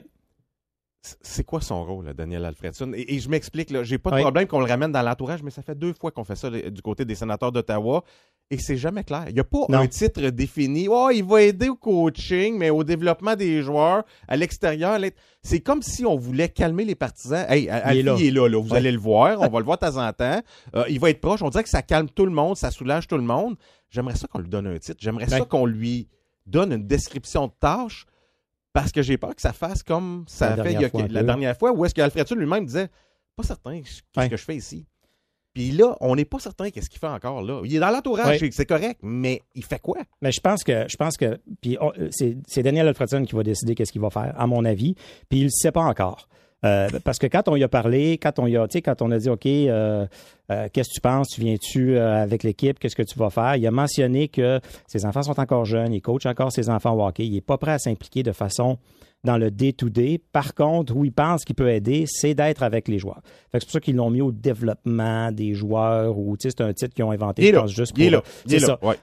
S3: c'est quoi son rôle, Daniel Alfredson? Et, et je m'explique, j'ai pas de
S1: Oui.
S3: problème qu'on le ramène dans l'entourage, mais ça fait deux fois qu'on fait ça du côté des sénateurs d'Ottawa. Et c'est jamais clair. Il n'y a pas
S1: Non.
S3: un titre défini. Oh, il va aider au coaching, mais au développement des joueurs à l'extérieur. C'est comme si on voulait calmer les partisans. Hey, Alfie,
S1: est là.
S3: il est là, là. Vous
S1: Ouais.
S3: allez le voir. On va le voir de temps en temps. Euh, il va être proche. On dirait que ça calme tout le monde, ça soulage tout le monde. J'aimerais ça qu'on lui donne un titre. J'aimerais ça
S1: Ouais.
S3: qu'on lui donne une description de tâche parce que j'ai peur que ça fasse comme ça a fait il y a- la dernière fois où est-ce qu'Alfredson lui-même disait pas certain qu'est-ce
S1: Ouais.
S3: que je fais ici? Puis là, on n'est pas certain qu'est-ce qu'il fait encore là. Il est dans l'entourage, c'est- correct, mais il fait quoi?
S1: Mais je pense que je pense que puis on- c'est Daniel Alfredson qui va décider qu'est-ce qu'il va faire, à mon avis. Puis il ne sait pas encore. Euh, parce que quand on y a parlé, quand on y a, quand on a dit OK, euh, euh, qu'est-ce que tu penses, tu viens-tu euh, avec l'équipe, qu'est-ce que tu vas faire, il a mentionné que ses enfants sont encore jeunes, il coach encore ses enfants au hockey, il n'est pas prêt à s'impliquer de façon dans le day-to-day. Par contre, où il pense qu'il peut aider, c'est d'être avec les joueurs. C'est pour ça qu'ils l'ont mis au développement des joueurs ou c'est un titre qu'ils ont inventé,
S3: Il
S1: je pense, juste
S3: Il est
S1: pour-
S3: là. Il est
S1: c'est
S3: là.
S1: ça.
S3: Ouais.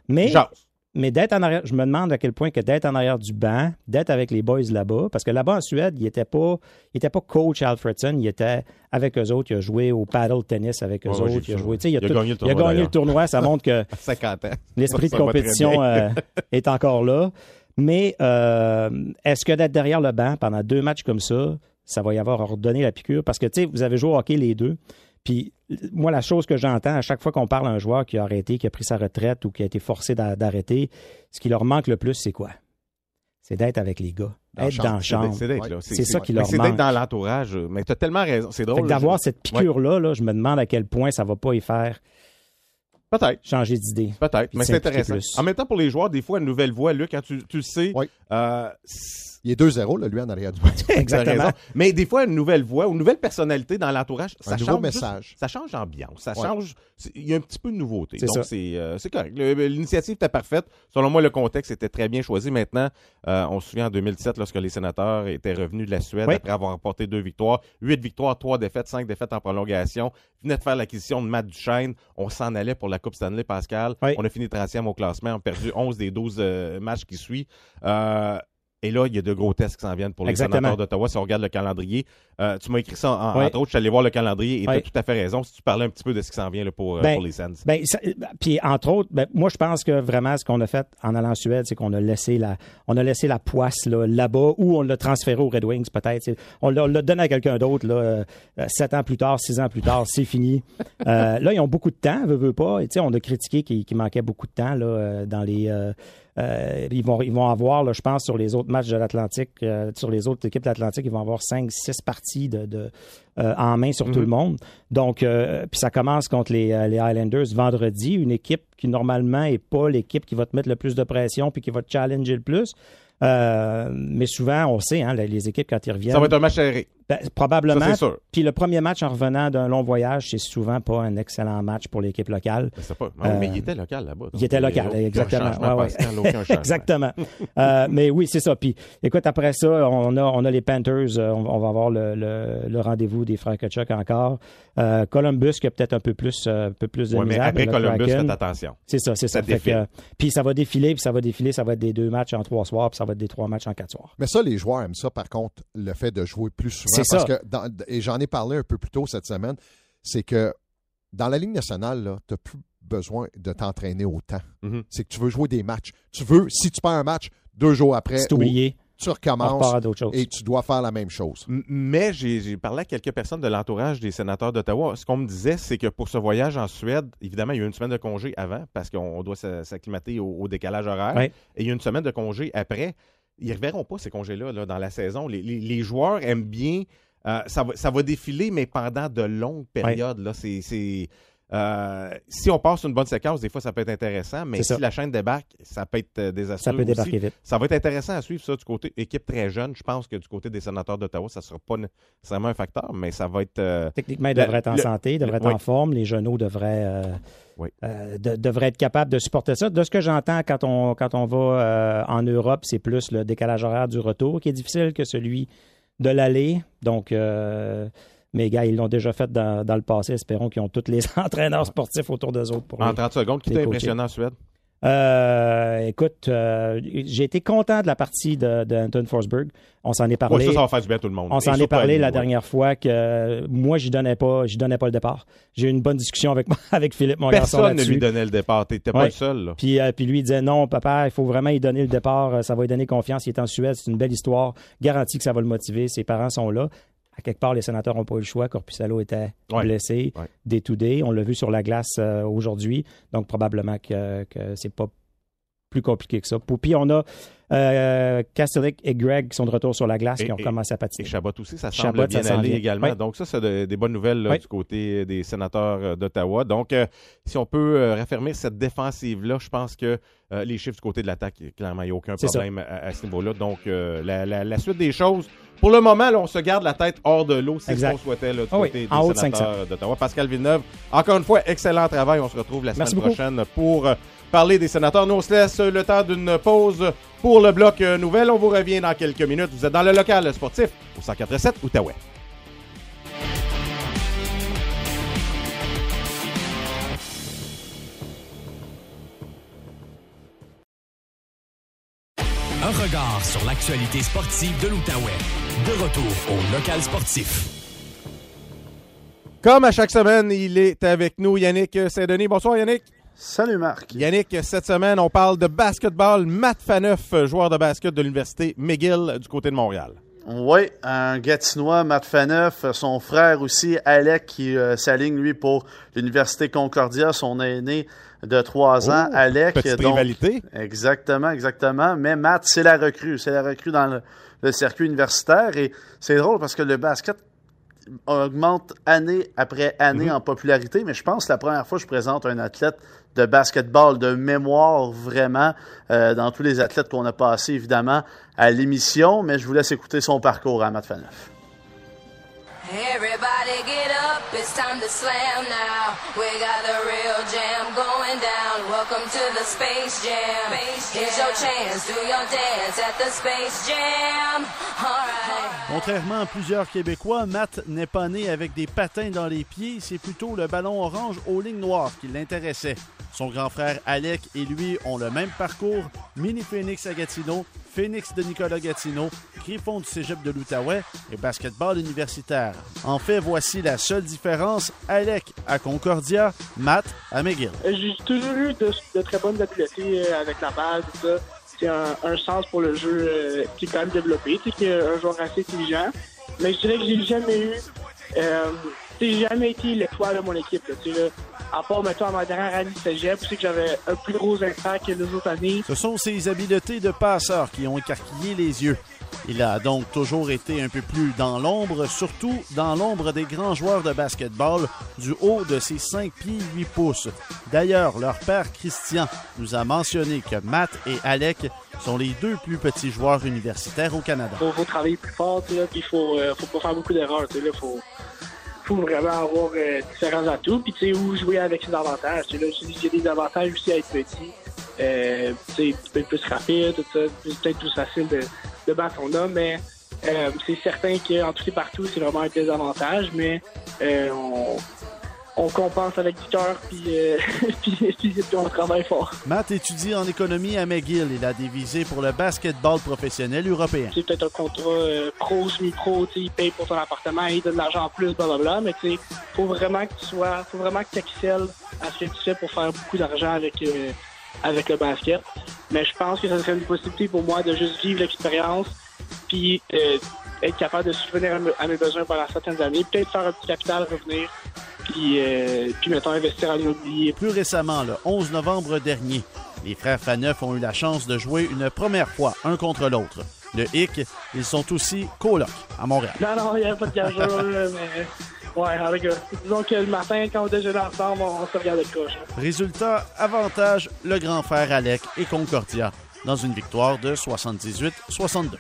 S1: Mais d'être en arrière, je me demande à quel point que d'être en arrière du banc, d'être avec les boys là-bas, parce que là-bas en Suède, il était pas, il était pas coach Alfredson, il était avec eux autres, il a joué au paddle tennis avec eux
S3: Ouais,
S1: autres, il a joué, il a,
S3: Il a
S1: tout-
S3: gagné le
S1: il a
S3: tournoi,
S1: gagné le
S3: d'ailleurs.
S1: tournoi, ça montre que <laughs>
S3: À 50 ans.
S1: l'esprit de compétition euh, est encore là. Mais euh, est-ce que d'être derrière le banc pendant deux matchs comme ça, ça va y avoir redonné la piqûre? Parce que, tu sais, vous avez joué au hockey les deux. Puis, moi, la chose que j'entends à chaque fois qu'on parle à un joueur qui a arrêté, qui a pris sa retraite ou qui a été forcé d'a- d'arrêter, ce qui leur manque le plus, c'est quoi? C'est d'être avec les gars.
S4: Dans
S1: être
S4: chambre.
S1: dans la
S3: C'est
S1: chambre.
S3: C'est
S4: Ouais.
S1: C'est ça qui leur
S3: C'est
S1: manque.
S3: d'être dans l'entourage. Mais tu as tellement raison. C'est
S1: Fait
S3: drôle.
S1: que d'avoir cette piqûre-là, là, je me demande à quel point ça va pas y faire
S3: Peut-être.
S1: changer d'idée.
S3: Peut-être, mais c'est intéressant.
S1: plus.
S3: En même temps, pour les joueurs, des fois, une nouvelle voix, Luc, quand tu, tu le sais,
S4: Oui.
S3: euh,
S4: Il est 2-0, là, lui, en arrière du
S3: t'as <laughs>
S1: Exactement.
S3: Mais des fois, une nouvelle voix ou une nouvelle personnalité dans l'entourage, ça
S4: Un nouveau
S3: change juste-
S4: message.
S3: ça change l'ambiance. Ça
S4: Ouais.
S3: change. Il y a un petit peu de nouveauté.
S1: C'est
S3: Donc,
S1: ça.
S3: c'est euh, c'est correct. L'initiative était parfaite. Selon moi, le contexte était très bien choisi. Maintenant, euh, on se souvient en 2017, lorsque les sénateurs étaient revenus de la Suède
S1: Oui.
S3: après avoir remporté deux victoires, huit victoires, trois défaites, cinq défaites en prolongation. Ils venaient de faire l'acquisition de Matt Duchesne. On s'en allait pour la Coupe Stanley, Pascal.
S1: Oui.
S3: On a fini 30e au classement. On a perdu 11 des 12 euh, matchs qui suivent. Euh, et là, il y a de gros tests qui s'en viennent pour les
S1: Exactement.
S3: sénateurs d'Ottawa. Si on regarde le calendrier, euh, tu m'as écrit ça, en,
S1: Oui.
S3: entre autres, je suis allé voir le calendrier et tu as tout à fait raison. Si tu parlais un petit peu de ce qui s'en vient là, pour, euh,
S1: Ben,
S3: pour les Sens.
S1: Ben, ça- puis entre autres, ben, moi je pense que vraiment ce qu'on a fait en allant en Suède, c'est qu'on a laissé la, on a laissé la poisse là, là-bas ou on l'a transféré aux Red Wings peut-être. On l'a, on l'a donné à quelqu'un d'autre là, euh, euh, sept ans plus tard, six ans plus tard, c'est fini. <laughs> Euh, là, ils ont beaucoup de temps, veut, veut pas. Et, tu sais, on a critiqué qu'il, qu'il manquait beaucoup de temps là euh, dans les. euh, euh, ils vont ils vont avoir, là, je pense, sur les autres matchs de l'Atlantique, euh, sur les autres équipes de l'Atlantique, ils vont avoir cinq, six parties de, de, euh, en main sur tout le monde. Donc, puis ça commence contre les, les Highlanders vendredi, une équipe qui normalement est pas l'équipe qui va te mettre le plus de pression puis qui va te challenger le plus. Mais souvent, on sait, hein, les- les équipes quand ils reviennent,
S3: Ça va être un match serré.
S1: Ben, probablement.
S3: Ça, c'est sûr.
S1: Puis le premier match en revenant d'un long voyage, c'est souvent pas un excellent match pour l'équipe locale.
S3: Mais, c'est pas... Ah, mais
S1: Euh,
S3: il était local là-bas.
S1: Il était local, exactement.
S3: Aucun changement,
S1: Ouais, ouais.
S3: Pascal, aucun changement. <laughs>
S1: Exactement. Euh, mais oui, c'est ça. Puis, écoute, après ça, on a, on a les Panthers. euh, on, on va avoir le, le- le rendez-vous des frères Kachuk encore. Euh, Columbus, qui a peut-être un peu plus, euh, un peu plus de
S3: Ouais, mais
S1: misère,
S3: après
S1: le
S3: Columbus,
S1: Kraken.
S3: faites attention.
S1: C'est ça, c'est ça. Fait euh, puis ça va défiler, puis ça va défiler, ça va être des deux matchs en trois soirs, puis ça va être des trois matchs en quatre soirs.
S4: Mais ça, les joueurs aiment ça, par contre, le fait de jouer plus souvent.
S1: C'est
S4: parce que, dans- et j'en ai parlé un peu plus tôt cette semaine, c'est que dans la Ligue nationale, tu n'as plus besoin de t'entraîner autant.
S3: Mhm.
S4: C'est que tu veux jouer des matchs. Tu veux, si tu perds un match, deux jours après,
S1: oublié,
S4: tu recommences et tu dois faire la même chose.
S3: Mais j'ai parlé à quelques personnes de l'entourage des sénateurs d'Ottawa. Ce qu'on me disait, c'est que pour ce voyage en Suède, évidemment, il y a eu une semaine de congé avant parce qu'on doit s'a- s'acclimater au, au décalage horaire.
S1: Ouais.
S3: Et il y a une semaine de congé après. Ils ne reverront pas ces congés-là là, dans la saison. Les, les- les joueurs aiment bien. euh, ça, va, ça va défiler, mais pendant de longues périodes. Là, c'est, c'est, euh, si on passe une bonne séquence, des fois, ça peut être intéressant, mais si la chaîne débarque, ça peut être euh, désastreux.
S1: ça peut
S3: aussi.
S1: débarquer vite.
S3: Ça va être intéressant à suivre ça du côté équipe très jeune. Je pense que du côté des sénateurs d'Ottawa, ça ne sera pas nécessairement un facteur, mais ça va être. euh,
S1: Techniquement, ils devraient être en
S3: le-
S1: santé, ils devraient être
S3: oui.
S1: en forme. Les genoux devraient,
S3: Oui.
S1: euh, de- devraient être capables de supporter ça. De ce que j'entends quand on, quand on va euh, en Europe, c'est plus le décalage horaire du retour qui est difficile que celui de l'aller. Donc, euh, mes gars, ils l'ont déjà fait dans, dans le passé. Espérons qu'ils ont tous les <laughs> entraîneurs sportifs autour d'eux autres pour
S3: en
S1: les-
S3: 30 secondes, qui t'a impressionné en Suède?
S1: Euh, écoute, euh, j'ai été content de la partie de, de Anton Forsberg. On s'en est parlé.
S3: Ouais, ça, ça va faire du bien à tout le monde.
S1: On s'en est parlé la
S3: ouais.
S1: dernière fois que euh, moi, j'y donnais pas, j'y donnais pas le départ. J'ai eu une bonne discussion avec <laughs> avec Philippe, mon garçon
S3: Personne ne lui donnait le départ. T'étais pas
S1: Ouais.
S3: le seul. là.
S1: Puis, euh, puis lui, il disait non, papa, il faut vraiment lui donner le départ. euh, Ça va lui donner confiance. Il est en Suède. C'est une belle histoire. Garantie que ça va le motiver. Ses parents sont là. À quelque part, les sénateurs n'ont pas eu le choix. Corpusalo était
S3: Ouais.
S1: blessé, day. On l'a vu sur la glace euh, aujourd'hui. Donc, probablement que, que c'est pas plus compliqué que ça. Puis, on a euh, Kastelik et Greg qui sont de retour sur la glace,
S3: Et-
S1: qui ont
S3: et-
S1: commencé à
S3: Et
S1: patiner.
S3: Chabot aussi, ça
S1: Chabot,
S3: semble bien
S1: ça s'en
S3: aller également. Donc ça, c'est de- des bonnes nouvelles là, du côté des sénateurs euh, d'Ottawa. Donc, euh, si on peut euh, raffermir cette défensive-là, je pense que euh, les chiffres du côté de l'attaque, clairement, il n'y a aucun problème à, à ce niveau-là. Donc, euh, la, la- la suite des choses, pour le moment, là, on se garde la tête hors de l'eau. C'est ce qu'on souhaitait là, du
S1: Ah oui,
S3: côté
S1: haut
S3: des
S1: de
S3: sénateurs d'Ottawa. Pascal Villeneuve, encore une fois, excellent travail. On se retrouve la semaine prochaine pour euh, parler des sénateurs. Nous, on se laisse le temps d'une pause pour le bloc euh, nouvelle. On vous revient dans quelques minutes. Vous êtes dans le local sportif au 147 Outaouais.
S2: Un regard sur l'actualité sportive de l'Outaouais. De retour au local sportif.
S3: Comme à chaque semaine, il est avec nous, Yannick Saint-Denis. Bonsoir, Yannick.
S6: Salut Marc.
S3: Yannick, cette semaine, on parle de basketball. Matt Faneuf, joueur de basket de l'Université McGill du côté de Montréal.
S6: Oui, un Gatinois, Matt Faneuf, son frère aussi, Alec, qui euh, s'aligne, lui, pour l'Université Concordia, son aîné de trois ans,
S3: Oh,
S6: Alec.
S3: Petite
S6: donc-
S3: rivalité.
S6: Exactement, exactement. Mais Matt, c'est la recrue. C'est la recrue dans le, le circuit universitaire. Et c'est drôle parce que le basket augmente année après année en popularité. Mais je pense que la première fois que je présente un athlète de basketball de mémoire vraiment euh, dans tous les athlètes qu'on a passés évidemment à l'émission. Mais je vous laisse écouter son parcours à Matt Faneuf.
S7: Everybody get up, it's time to slam now. We got the real jam going down. Welcome to the Space Jam. Here's your chance, do your dance at the Space Jam. Alright.
S8: Contrairement à plusieurs Québécois, Matt n'est pas né avec des patins dans les pieds, c'est plutôt le ballon orange aux lignes noires qui l'intéressait. Son grand frère Alec et lui ont le même parcours, Mini Phoenix à Gatineau, Phoenix de Nicolas Gatineau, Griffon du Cégep de l'Outaouais et basketball universitaire. En fait, voici la seule différence, Alec à Concordia, Matt à McGill.
S9: Euh, J'ai toujours eu de, très bonnes habiletés euh, avec la tout ça. C'est un, sens pour le jeu euh, qui est quand même développé, qui est un joueur assez intelligent. Mais je dirais que j'ai jamais eu, j'ai jamais été l'étoile de mon équipe, là. À part, mettons, à ma dernière année de cégep, sais que j'avais un plus gros impact que les autres années.
S8: Ce sont ses habiletés de passeur qui ont écarquillé les yeux. Il a donc toujours été un peu plus dans l'ombre, surtout dans l'ombre des grands joueurs de basketball du haut de ses 5 pieds 8 pouces. D'ailleurs, leur père Christian nous a mentionné que Matt et Alec sont les deux plus petits joueurs universitaires au Canada.
S9: Faut, faut travailler plus fort, puis faut, euh, faut pas faire beaucoup d'erreurs, là, faut, faut vraiment avoir euh, différents atouts, puis tu sais, où jouer avec ses avantages, tu sais, là, il y a des avantages aussi à être petit, euh, tu peux être plus rapide, tout ça, c'est peut-être plus facile de, battre son homme, mais euh, c'est certain qu'en tout et partout, c'est vraiment un désavantage, mais euh, on, on compense avec du cœur, puis, euh, <laughs> puis, on travaille fort.
S8: Matt étudie en économie à McGill. Il a des visées pour le basketball professionnel européen.
S9: c'est peut-être un contrat euh, pro, semi-pro, tu sais, il paye pour ton appartement, il donne de l'argent en plus, blablabla, mais tu sais, faut vraiment que tu sois, faut vraiment que tu excelles à ce que tu fais pour faire beaucoup d'argent avec, euh, avec le basket. Mais je pense que ça serait une possibilité pour moi de juste vivre l'expérience, puis euh, être capable de subvenir à mes besoins pendant certaines années, peut-être faire un petit capital, revenir, puis, euh, puis mettons, investir en immobilier.
S8: Plus récemment, le 11 novembre dernier, les frères Faneuf ont eu la chance de jouer une première fois un contre l'autre. Le hic, ils sont aussi colocs à Montréal.
S9: Non, non, il n'y avait pas de gageure, <laughs> mais... Ouais, alors, gars, disons que le matin, quand on déjeune ensemble, on, on se regarde de croche.
S8: Résultat, avantage, le grand frère Alec et Concordia dans une victoire de 78-62.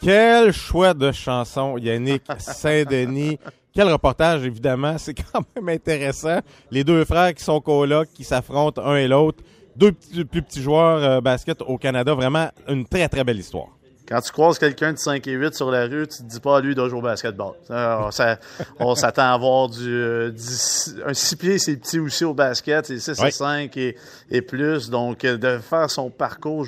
S3: Quel choix de chanson, Yannick Saint-Denis. Quel reportage, évidemment. C'est quand même intéressant. Les deux frères qui sont colocs, qui s'affrontent un et l'autre. Deux petits- plus petits joueurs euh, basket au Canada. Vraiment une très, très belle histoire.
S6: Quand tu croises quelqu'un de 5 et 8 sur la rue, tu te dis pas, lui, il doit jouer au basketball. Alors, ça- <laughs> on s'attend à voir du, euh, un 6 pieds, c'est petit aussi au basket, c'est 6
S3: Ouais.
S6: et 5 et, et plus. Donc, euh, de faire son parcours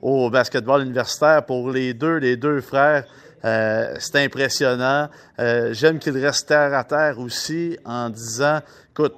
S6: jusqu'au basketball universitaire pour les deux, les deux frères, euh, c'est impressionnant. Euh, J'aime qu'il reste terre à terre aussi en disant, écoute,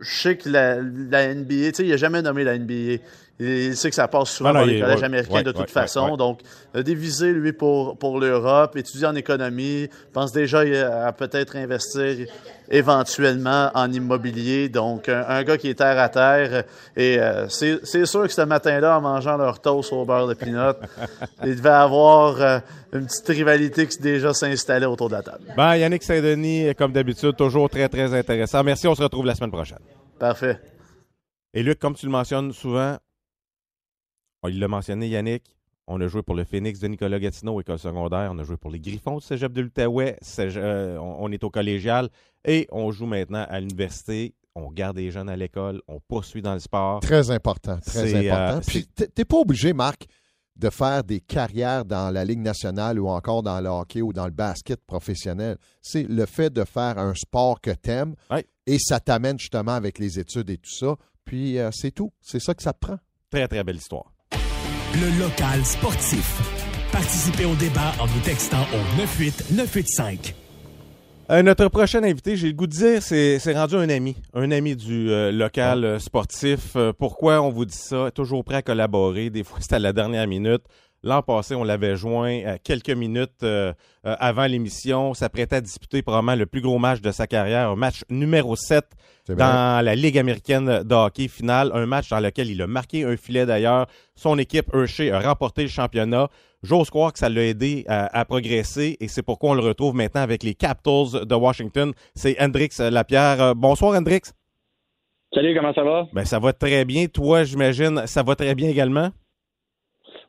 S6: je sais que la, la NBA, tu sais, il n'a jamais nommé la NBA. Il sait que ça passe souvent
S3: Ah non, il
S6: les collèges
S3: ouais,
S6: américains
S3: ouais,
S6: de toute
S3: ouais,
S6: façon. Donc, a dévisé, lui, pour, pour l'Europe, étudier en économie, pense déjà à peut-être investir éventuellement en immobilier. Donc, un, un gars qui est terre à terre. Et euh, c'est c'est sûr que ce matin-là, en mangeant leur toast au beurre de pinot, <laughs> il devait avoir euh, une petite rivalité qui déjà s'installait autour de la table.
S3: Ben, Yannick Saint-Denis, comme d'habitude, toujours très, très intéressant. Merci, on se retrouve la semaine prochaine.
S6: Parfait.
S3: Et Luc, comme tu le mentionnes souvent, il l'a mentionné, Yannick, on a joué pour le Phoenix de Nicolas Gatineau, école secondaire. On a joué pour les Griffons du Cégep de l'Outaouais. Euh, on, on est au collégial. Et on joue maintenant à l'université. On garde les jeunes à l'école. On poursuit dans le sport.
S4: Très important, très important.
S3: euh,
S4: Puis t'es- t'es pas obligé, Marc, de faire des carrières dans la Ligue nationale ou encore dans le hockey ou dans le basket professionnel. C'est le fait de faire un sport que t'aimes
S3: Ouais.
S4: et ça t'amène justement avec les études et tout ça. Puis euh, c'est tout. C'est ça que ça te prend.
S3: Très, très belle histoire.
S2: Le local sportif. Participez au débat en nous textant au 98985.
S3: Euh, notre prochain invité, j'ai le goût de dire, c'est c'est rendu un ami, un ami du euh, local euh, sportif. Euh, pourquoi on vous dit ça? Toujours prêt à collaborer. Des fois, <laughs> c'est à la dernière minute. L'an passé, on l'avait joint euh, quelques minutes euh, euh, avant l'émission. S'apprêtait à disputer probablement le plus gros match de sa carrière, un match numéro 7
S4: C'est vrai.
S3: dans la Ligue américaine de hockey finale, un match dans lequel il a marqué un filet d'ailleurs. Son équipe Hershey a remporté le championnat. J'ose croire que ça l'a aidé à, à progresser et c'est pourquoi on le retrouve maintenant avec les Capitals de Washington. C'est Hendrix Lapierre. Bonsoir Hendrix.
S10: Salut, comment ça va?
S3: Ben ça va très bien. Toi, j'imagine, ça va très bien également?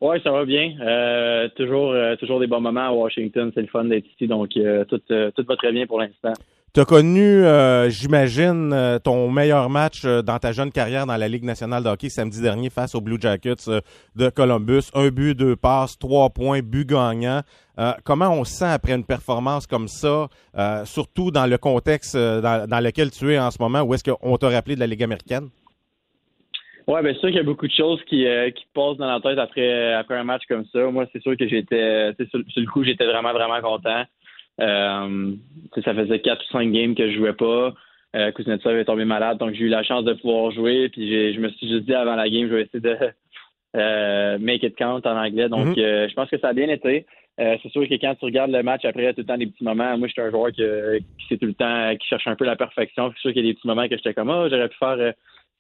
S10: Oui, ça va bien. Euh, toujours, euh, toujours des bons moments à Washington. C'est le fun d'être ici, donc euh, tout, va très bien pour l'instant.
S3: Tu as connu, j'imagine, ton meilleur match dans ta jeune carrière dans la Ligue nationale de hockey samedi dernier face aux Blue Jackets de Columbus. Un but, deux passes, trois points, but gagnant. Comment on se sent après une performance comme ça, surtout dans le contexte dans, dans lequel tu es en ce moment, où est-ce qu'on t'a rappelé de la Ligue américaine?
S10: Ouais, bien sûr qu'il y a beaucoup de choses qui, euh, qui passent dans la tête après, après un match comme ça. Moi, c'est sûr que j'étais, tu sais, sur, sur le coup, j'étais vraiment, vraiment content. Euh, ça faisait quatre ou cinq games que je jouais pas. Euh, Kuznetsov est tombé malade, donc j'ai eu la chance de pouvoir jouer. Puis j'ai, je me suis juste dit avant la game, je vais essayer de <laughs> euh, make it count en anglais. Donc,
S3: Mhm.
S10: euh, je pense que ça a bien été. Euh, c'est sûr que quand tu regardes le match après, il y a tout le temps des petits moments. Moi, j'étais un joueur qui c'est tout le temps, qui cherche un peu la perfection. C'est sûr qu'il y a des petits moments que j'étais comme, ah, j'aurais pu faire euh,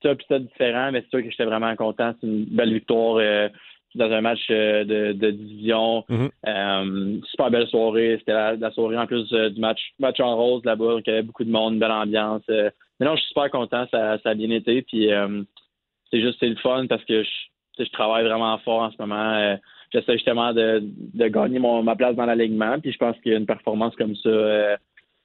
S10: ça puis ça différent, mais c'est sûr que j'étais vraiment content. C'est une belle victoire euh, dans un match euh, de, de division.
S3: Mhm.
S10: Euh, super belle soirée. C'était la, la soirée en plus du match, match en rose là-bas. Il y avait beaucoup de monde, une belle ambiance. Mais non, je suis super content. Ça, ça a bien été. Puis, c'est juste, c'est le fun parce que je, travaille vraiment fort en ce moment. J'essaie justement de, de gagner mon, ma place dans l'alignement. Puis, je pense qu'il y a une performance comme ça,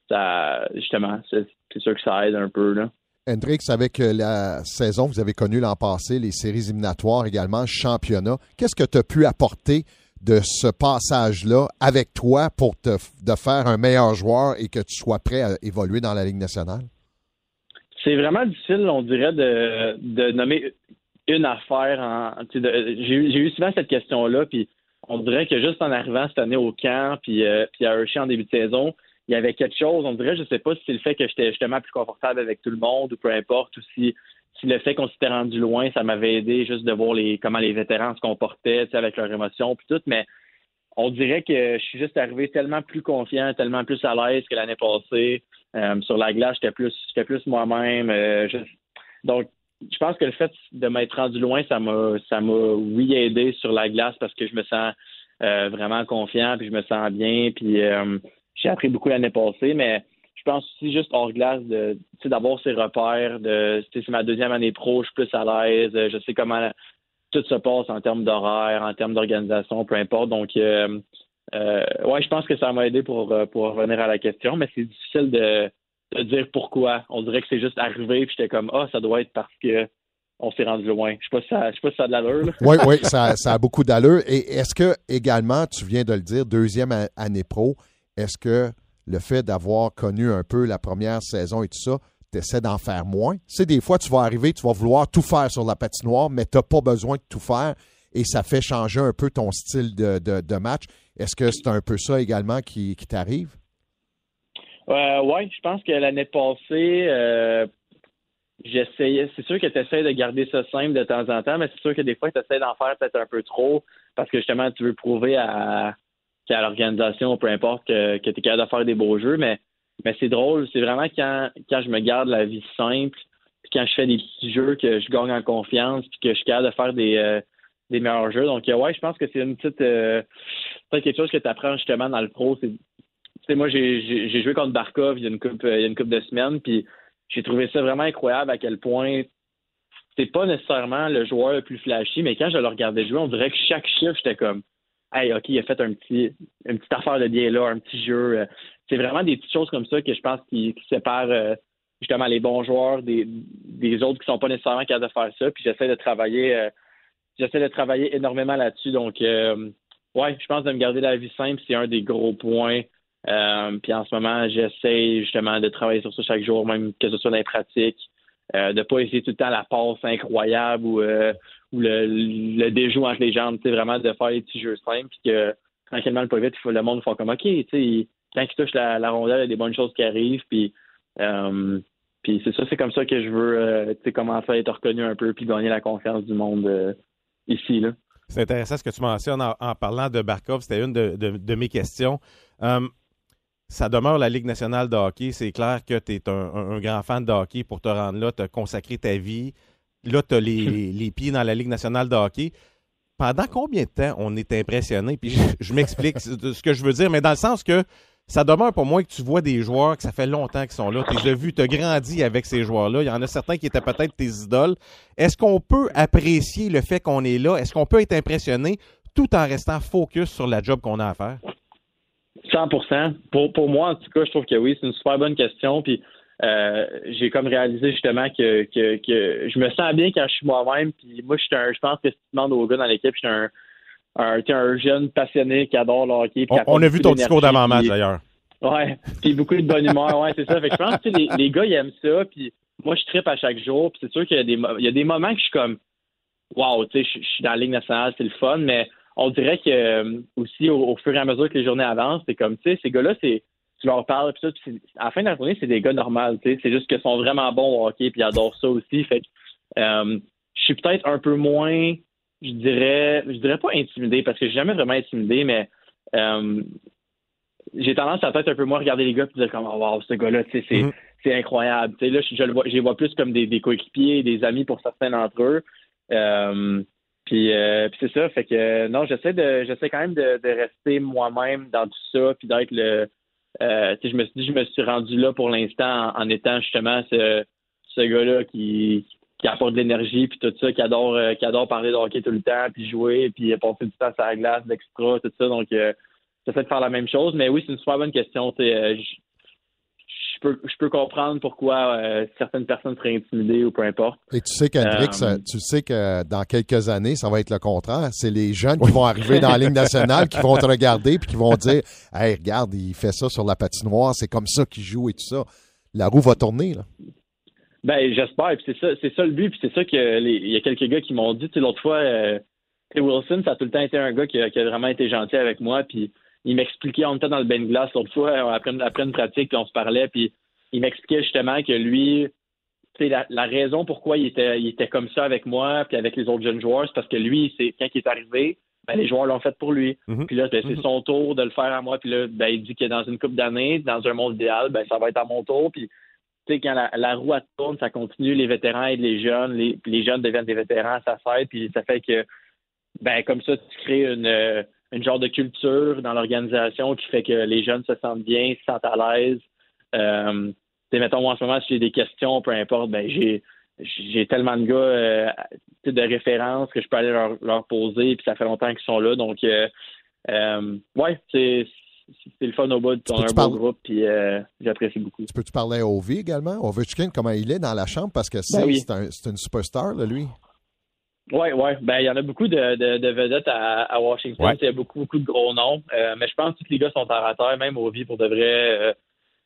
S10: ça justement, c'est c'est sûr que ça aide un peu. Là.
S4: Hendrix, avec euh, la saison que vous avez connue l'an passé, les séries éliminatoires également, le championnat, qu'est-ce que tu as pu apporter de ce passage-là avec toi pour te faire un meilleur joueur et que tu sois prêt à évoluer dans la Ligue nationale?
S10: C'est vraiment difficile, on dirait, de, nommer une affaire. J'ai eu souvent cette question-là, puis on dirait que juste en arrivant cette année au camp, puis, euh, puis à Hershey en début de saison, il y avait quelque chose. On dirait, je sais pas si c'est le fait que j'étais justement plus confortable avec tout le monde ou peu importe, ou si, si le fait qu'on s'était rendu loin, ça m'avait aidé juste de voir les comment les vétérans se comportaient, avec leurs émotions, puis tout. Mais on dirait que je suis juste arrivé tellement plus confiant, tellement plus à l'aise que l'année passée. Euh, sur la glace, j'étais plus, j'étais plus moi-même. euh, donc, je pense que le fait de m'être rendu loin, ça m'a, ça m'a oui aidé sur la glace parce que je me sens euh, vraiment confiant, puis je me sens bien, puis j'ai appris beaucoup l'année passée, mais je pense aussi juste hors glace de, d'avoir ses repères, de, c'est ma deuxième année pro, je suis plus à l'aise, je sais comment tout se passe en termes d'horaire, en termes d'organisation, peu importe. Donc, euh, euh, ouais, je pense que ça m'a aidé pour, euh, pour revenir à la question, mais c'est difficile de, dire pourquoi. On dirait que c'est juste arrivé, puis j'étais comme, ah, ça doit être parce que on s'est rendu loin. Je je sais pas si ça a de l'allure.
S4: Oui, oui, ça, ça a beaucoup d'allure. Et est-ce que, également, tu viens de le dire, deuxième année pro, est-ce que le fait d'avoir connu un peu la première saison et tout ça, tu essaies d'en faire moins? Sais, des fois, tu vas arriver, tu vas vouloir tout faire sur la patinoire, mais tu n'as pas besoin de tout faire et ça fait changer un peu ton style de, match. Est-ce que c'est un peu ça également qui, t'arrive?
S10: Euh, ouais, je pense que l'année passée, euh, j'essayais. C'est sûr que tu essaies de garder ça simple de temps en temps, mais c'est sûr que des fois, tu essaies d'en faire peut-être un peu trop parce que justement, tu veux prouver à, qu'à l'organisation, peu importe, que, que tu es capable de faire des beaux jeux. Mais, mais c'est drôle. C'est vraiment quand, quand je me garde la vie simple, puis quand je fais des petits jeux, que je gagne en confiance, puis que je suis capable de faire des. euh, des meilleurs jeux. Donc, euh, ouais, je pense que c'est une petite. euh, peut-être quelque chose que tu apprends justement dans le pro. Tu sais, moi, j'ai joué contre Barkov il y a une couple, il y a une de semaines, puis j'ai trouvé ça vraiment incroyable à quel point c'est pas nécessairement le joueur le plus flashy, mais quand je le regardais jouer, on dirait que chaque chiffre, j'étais comme Hey, OK, il a fait un petit, une petite affaire de bien là, un petit jeu. Euh, C'est vraiment des petites choses comme ça que je pense qui, séparent euh, justement les bons joueurs des, autres qui sont pas nécessairement capables de faire ça. Puis j'essaie de travailler euh, j'essaie de travailler énormément là-dessus. Donc euh, ouais, je pense de me garder la vie simple, c'est un des gros points. Puis en ce moment, j'essaie justement de travailler sur ça chaque jour, même que ce soit dans les pratiques, de pas essayer tout le temps la passe incroyable ou, ou le, le déjou entre les jambes, sais, vraiment de faire des petits jeux simples, puis que tranquillement, le pas vite, le monde font comme OK, quand il touche la, rondelle, il y a des bonnes choses qui arrivent, puis euh, c'est ça, c'est comme ça que je veux euh, commencer à être reconnu un peu, puis gagner la confiance du monde euh, ici, là.
S3: C'est intéressant ce que tu mentionnes en, parlant de Barkov. C'était une de, de- mes questions. Hum, ça demeure la Ligue nationale de hockey. C'est clair que tu es un, un- un grand fan de hockey pour te rendre là, te consacrer ta vie. Là, tu as les, <laughs> les- les pieds dans la Ligue nationale de hockey. Pendant combien de temps on est impressionné? Puis je, je m'explique ce ce que je veux dire, mais dans le sens que ça demeure pour moi que tu vois des joueurs que ça fait longtemps qu'ils sont là. Tu les as vus, tu as grandi avec ces joueurs-là. Il y en a certains qui étaient peut-être tes idoles. Est-ce qu'on peut apprécier le fait qu'on est là? Est-ce qu'on peut être impressionné tout en restant focus sur la job qu'on a à faire?
S10: 100 pour, pour moi, en tout cas, je trouve que oui, c'est une super bonne question. Puis euh, j'ai comme réalisé justement que, que, que je me sens bien quand je suis moi-même. Puis moi, je suis un, je pense que si tu demandes aux gars dans l'équipe, je suis un, un, un jeune passionné qui adore le hockey.
S3: On, a vu ton discours d'avant-match d'ailleurs.
S10: Ouais, puis beaucoup de bonne humeur, ouais, c'est ça. Fait que je pense que les, les gars, ils aiment ça, puis moi, je tripe à chaque jour, puis c'est sûr qu'il y a des, il y a des moments que je suis comme, wow, tu sais, je, je suis dans la Ligue nationale, c'est le fun, mais on dirait que euh, aussi, au, au fur et à mesure que les journées avancent, c'est comme, tu sais, ces gars-là, c'est, tu leur parles, puis ça, c'est- à la fin de la journée, c'est des gars normaux, tu sais, c'est juste qu'ils sont vraiment bons au hockey, puis ils adorent ça aussi, fait que euh, je suis peut-être un peu moins, je dirais, je dirais pas intimidé, parce que j'ai jamais vraiment intimidé, mais euh, j'ai tendance à peut-être un peu moins regarder les gars et dire comme oh, wow, ce gars-là, tu sais, c'est,
S3: Mhm.
S10: c'est incroyable. Tu sais, là, je, je le vois, je les vois plus comme des, des coéquipiers, des amis pour certains d'entre eux. Euh, puis, euh, puis c'est ça, fait que non, j'essaie de j'essaie quand même de, de rester moi-même dans tout ça, puis d'être le euh, je me suis je me suis rendu là pour l'instant en, étant justement ce, ce gars-là qui, qui apporte de l'énergie puis tout ça, qui adore euh, qui adore parler de hockey tout le temps, puis jouer, puis passer du temps sur la glace, d'extra, tout ça. Donc euh, j'essaie de faire la même chose. Mais oui, c'est une super bonne question. euh, peux, je peux comprendre pourquoi euh, certaines personnes seraient intimidées ou peu importe.
S4: Et tu sais qu'Hendrix,
S10: Euh,
S4: ça- tu sais que dans quelques années, ça va être le contraire. C'est les jeunes qui vont arriver dans la Ligue nationale, qui vont te <laughs> regarder puis qui vont dire Hey, regarde, il fait ça sur la patinoire, c'est comme ça qu'il joue et tout ça. La roue va tourner, là.
S10: Ben, j'espère. Puis c'est ça, c'est ça le but. Puis c'est ça que les- il y a quelques gars qui m'ont dit. Tu sais, l'autre fois, euh, Wilson, ça a tout le temps été un gars qui a, qui a vraiment été gentil avec moi. Puis il m'expliquait, on était dans le bain de glace l'autre fois, euh, après, une- après une pratique, puis on se parlait. Puis il m'expliquait justement que lui, tu sais, la, la raison pourquoi il était, il était comme ça avec moi, puis avec les autres jeunes joueurs, c'est parce que lui, c'est quand il est arrivé, ben, les joueurs l'ont fait pour lui.
S3: Mhm.
S10: Puis là, ben, c'est son tour de le faire à moi. Puis là, ben, il dit que dans une coupe d'années, dans un monde idéal, ben, ça va être à mon tour. Puis tu sais, quand la, la roue tourne, ça continue, les vétérans aident les jeunes, les, puis les jeunes deviennent des vétérans, ça s'aide, puis ça fait que, ben, comme ça, tu crées une, une genre de culture dans l'organisation qui fait que les jeunes se sentent bien, se sentent à l'aise. Euh, mettons, moi, en ce moment, si j'ai des questions, peu importe, ben, j'ai, j'ai tellement de gars euh, de référence que je peux aller leur, leur poser, puis ça fait longtemps qu'ils sont là, donc, euh, euh, ouais, c'est, le fun au bout. On a un beau groupe, puis euh, j'apprécie beaucoup.
S4: Tu peux-tu parler à Ovi également? Ovechkin, comment il est dans la chambre? Parce que c'est
S10: Ben oui.
S4: c'est un- c'est une superstar, là, lui.
S10: Oui, oui. Ben, il y en a beaucoup de, de, de vedettes à, à Washington.
S3: Ouais.
S10: Il y a beaucoup, beaucoup de gros noms. Euh, mais je pense que tous les gars sont en terre, même vie pour de vrai. euh,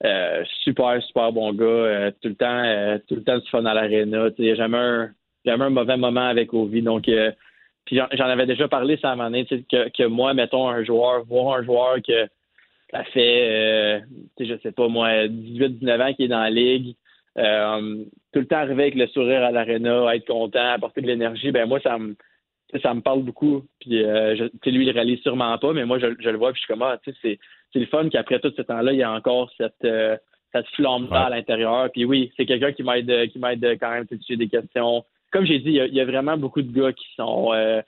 S10: euh, super, super bon gars. euh, tout le temps, euh, tout le temps du fun à l'aréna. Il n'y a jamais un, jamais un mauvais moment avec Ovi. Donc, euh, puis j'en avais déjà parlé ça à un moment donné, tu sais, que, que moi, mettons, un joueur, voir un joueur que ça fait, je sais pas moi, 18-19 ans qui est dans la ligue, euh, tout le temps arriver avec le sourire à l'aréna, être content, apporter de l'énergie, ben moi, ça me ça me parle beaucoup. Puis, euh, je- lui, il réalise sûrement pas, mais moi, je, je le vois, puis je suis comme, ah, tu sais, c'est, c'est le fun qu'après tout ce temps-là, il y a encore cette, euh, cette flamme-là
S3: Ouais.
S10: à l'intérieur. Puis oui, c'est quelqu'un qui m'aide, qui m'aide quand même, tu des questions. Comme j'ai dit, il y, a, il y a vraiment beaucoup de gars qui sont, euh,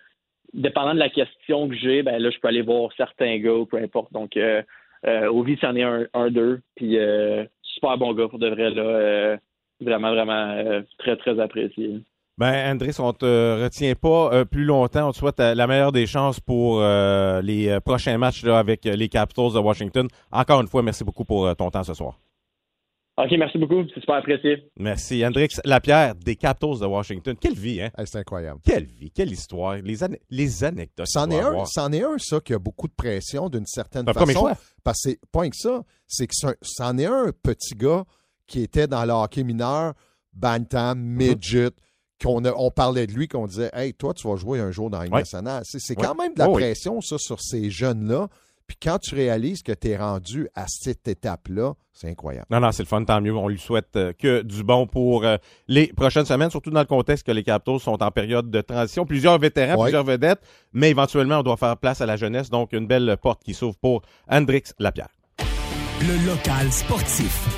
S10: dépendant de la question que j'ai, ben là, je peux aller voir certains gars peu importe. Donc, euh, euh, Ovi, c'en est un, un d'eux. Puis, euh, super bon gars, pour de vrai, là. euh, vraiment, vraiment euh, très, très apprécié.
S3: Ben, Andrés, on te retient pas euh, plus longtemps. On te souhaite la meilleure des chances pour les prochains matchs avec les Capitals de Washington. Encore une fois, merci beaucoup pour ton temps ce soir.
S10: OK, merci beaucoup. C'est super apprécié.
S3: Merci. Andrés Lapierre des Capitals de Washington. Quelle vie, hein?
S4: Hey, c'est incroyable.
S3: Quelle vie, quelle histoire. Les, ane- les anecdotes.
S4: C'en est, un, c'en est un, ça, qui a beaucoup de pression d'une certaine
S3: un premier
S4: façon.
S3: choix.
S4: Parce que rien que ça. C'est que c'en est un petit gars qui était dans le hockey mineur, Bantam, Midget, qu'on a- on parlait de lui, qu'on disait Hey, toi, tu vas jouer un jour dans la Ligue
S3: Ouais.
S4: nationale. C'est,
S3: Ouais.
S4: quand même de la
S3: Oh
S4: pression, ça, sur ces jeunes-là. Puis quand tu réalises que tu es rendu à cette étape-là, c'est incroyable.
S3: Non, non, c'est le fun, tant mieux. On lui souhaite euh, que du bon pour euh, les prochaines semaines, surtout dans le contexte que les Capitals sont en période de transition. Plusieurs vétérans,
S4: Ouais.
S3: plusieurs vedettes, mais éventuellement, on doit faire place à la jeunesse. Donc, une belle porte qui s'ouvre pour Hendrix Lapierre.
S2: Le local sportif.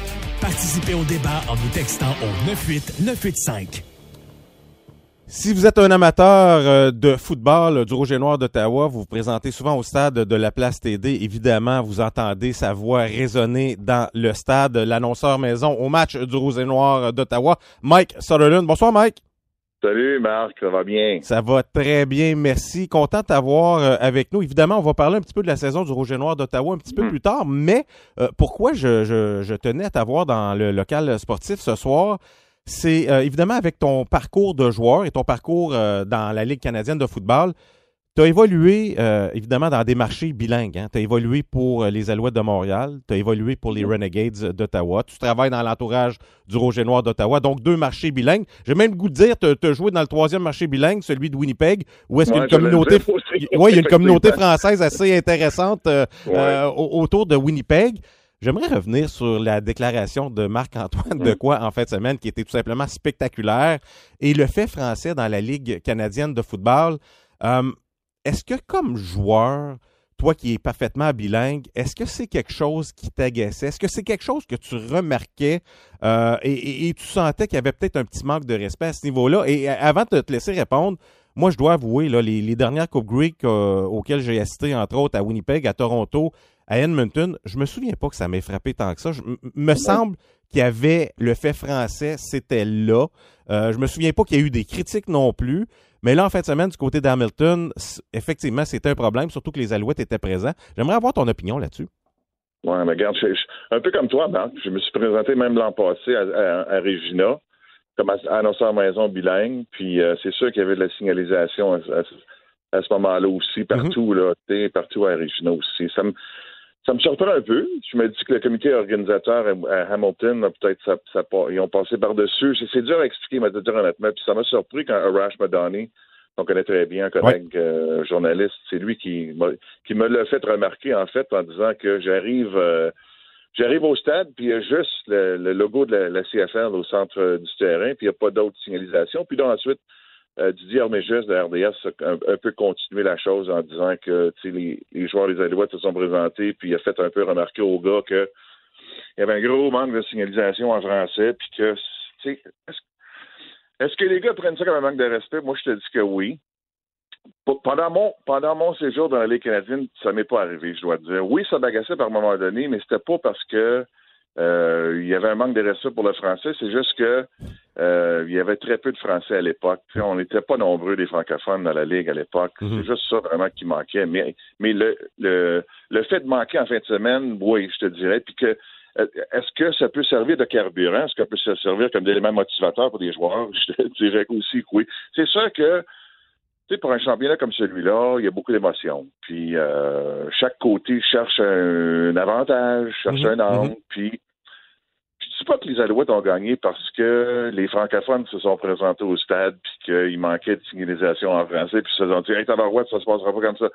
S2: Participez au débat en nous textant au 98985.
S3: Si vous êtes un amateur euh, de football euh, du Rouge et Noir d'Ottawa, vous vous présentez souvent au stade de la Place TD. Évidemment, vous entendez sa voix résonner dans le stade. L'annonceur maison au match du Rouge et Noir d'Ottawa, Mike Sutherland. Bonsoir, Mike.
S11: Salut Marc, ça va bien?
S3: Ça va très bien, merci. Content de t'avoir euh, avec nous. Évidemment, on va parler un petit peu de la saison du Rouge et Noir d'Ottawa un petit peu
S11: Mm.
S3: plus tard, mais euh, pourquoi je, je- je tenais à t'avoir dans le local sportif ce soir, c'est euh, évidemment avec ton parcours de joueur et ton parcours euh, dans la Ligue canadienne de football. Tu as évolué euh, évidemment dans des marchés bilingues. Tu as évolué pour les Alouettes de Montréal, tu as évolué pour les Renegades d'Ottawa. Tu travailles dans l'entourage du Rouge et Noir d'Ottawa, donc deux marchés bilingues. J'ai même le goût de dire, tu as joué dans le troisième marché bilingue, celui de Winnipeg, où est-ce qu'il y a une
S11: Ouais,
S3: communauté, <laughs> ouais, il y a une communauté française assez intéressante
S11: Ouais.
S3: au- autour de Winnipeg. J'aimerais revenir sur la déclaration de Marc-Antoine de quoi en fin de semaine, qui était tout simplement spectaculaire, et le fait français dans la Ligue canadienne de football. Euh, est-ce que comme joueur, toi qui es parfaitement bilingue, est-ce que c'est quelque chose qui t'agaçait? Est-ce que c'est quelque chose que tu remarquais euh, et, et- et tu sentais qu'il y avait peut-être un petit manque de respect à ce niveau-là? Et avant de te laisser répondre, moi, je dois avouer, là, les, les dernières Coupe Greek euh, auxquelles j'ai assisté, entre autres à Winnipeg, à Toronto, à Edmonton, je me souviens pas que ça m'ait frappé tant que ça. Je, me semble qu'il y avait le fait français, c'était là. Euh, je me souviens pas qu'il y a eu des critiques non plus. Mais là, en fin de semaine, du côté d'Hamilton, effectivement, c'était un problème, surtout que les Alouettes étaient présents. J'aimerais avoir ton opinion là-dessus.
S11: Ouais, mais regarde, je- je- un peu comme toi, Marc, je me suis présenté même l'an passé à, à- à Regina comme annonceur maison bilingue, puis euh, c'est sûr qu'il y avait de la signalisation à, à- à ce moment-là aussi, partout, là, tu sais, partout à Regina aussi. Ça me, ça me surprend un peu. Je me dis que le comité organisateur à, Hamilton, a peut-être, ça, ça, pa- ils ont passé par-dessus. C'est, c'est dur à expliquer, mais de dire honnêtement, puis ça m'a surpris quand Arash Madani, qu'on connaît très bien, un collègue euh, journaliste, c'est lui qui qui me l'a fait remarquer, en fait, en disant que j'arrive... euh, J'arrive au stade, puis il y a juste le, le logo de la, la CFL au centre du terrain, puis il n'y a pas d'autre signalisation. Puis là, ensuite, euh, Didier Armégis de RDS a un, peu continué la chose en disant que les, joueurs des Alouettes se sont présentés, puis il a fait un peu remarquer aux gars que il y avait un gros manque de signalisation en français, puis que, est-ce que les gars prennent ça comme un manque de respect? Moi, je te dis que oui. Pendant mon, séjour dans la Ligue canadienne, ça m'est pas arrivé, je dois te dire. Oui, ça m'agaçait par moment donné, mais c'était pas parce que Euh, il y avait un manque de respect pour le français. C'est juste que euh, il y avait très peu de français à l'époque. On n'était pas nombreux des francophones dans la ligue à l'époque.
S3: Mhm.
S11: C'est juste ça vraiment qui manquait. Mais, mais le, le, le fait de manquer en fin de semaine, oui, je te dirais. Puis que euh, est-ce que ça peut servir de carburant? Est-ce que ça peut se servir comme d'élément motivateur pour des joueurs? <laughs> Je te dirais aussi que oui. C'est sûr que tu sais, pour un championnat comme celui-là, il y a beaucoup d'émotions. Puis euh, chaque côté cherche un, avantage, cherche
S3: Mhm,
S11: un angle.
S3: mhm.
S11: Puis dis pas que les Alouettes ont gagné parce que les francophones se sont présentés au stade puis qu'il manquait de signalisation en français puis se sont dit Hey, tabarouette, ça se passera pas comme ça.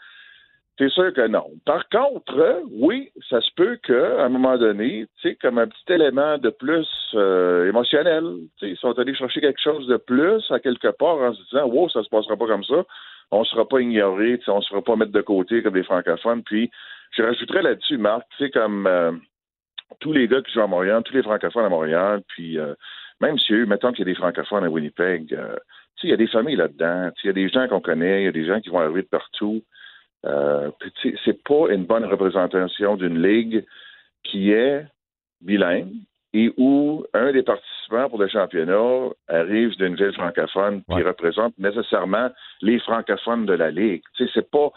S11: C'est sûr que non. Par contre, oui, ça se peut qu'à un moment donné, tu sais, comme un petit élément de plus euh, émotionnel, tu sais, ils sont allés chercher quelque chose de plus à quelque part en se disant, wow, ça se passera pas comme ça. On ne sera pas ignoré, tu sais, on ne se fera pas mettre de côté comme des francophones. Puis, je rajouterais là-dessus, Marc, tu sais, comme euh, tous les gars qui jouent à Montréal, tous les francophones à Montréal, puis euh, même si eux, mettons qu'il y a des francophones à Winnipeg, euh, tu sais, il y a des familles là-dedans, il y a des gens qu'on connaît, il y a des gens qui vont arriver de partout. Euh, c'est pas une bonne représentation d'une ligue qui est bilingue et où un des participants pour le championnat arrive d'une ville francophone qui représente nécessairement les francophones de la ligue. C'est pas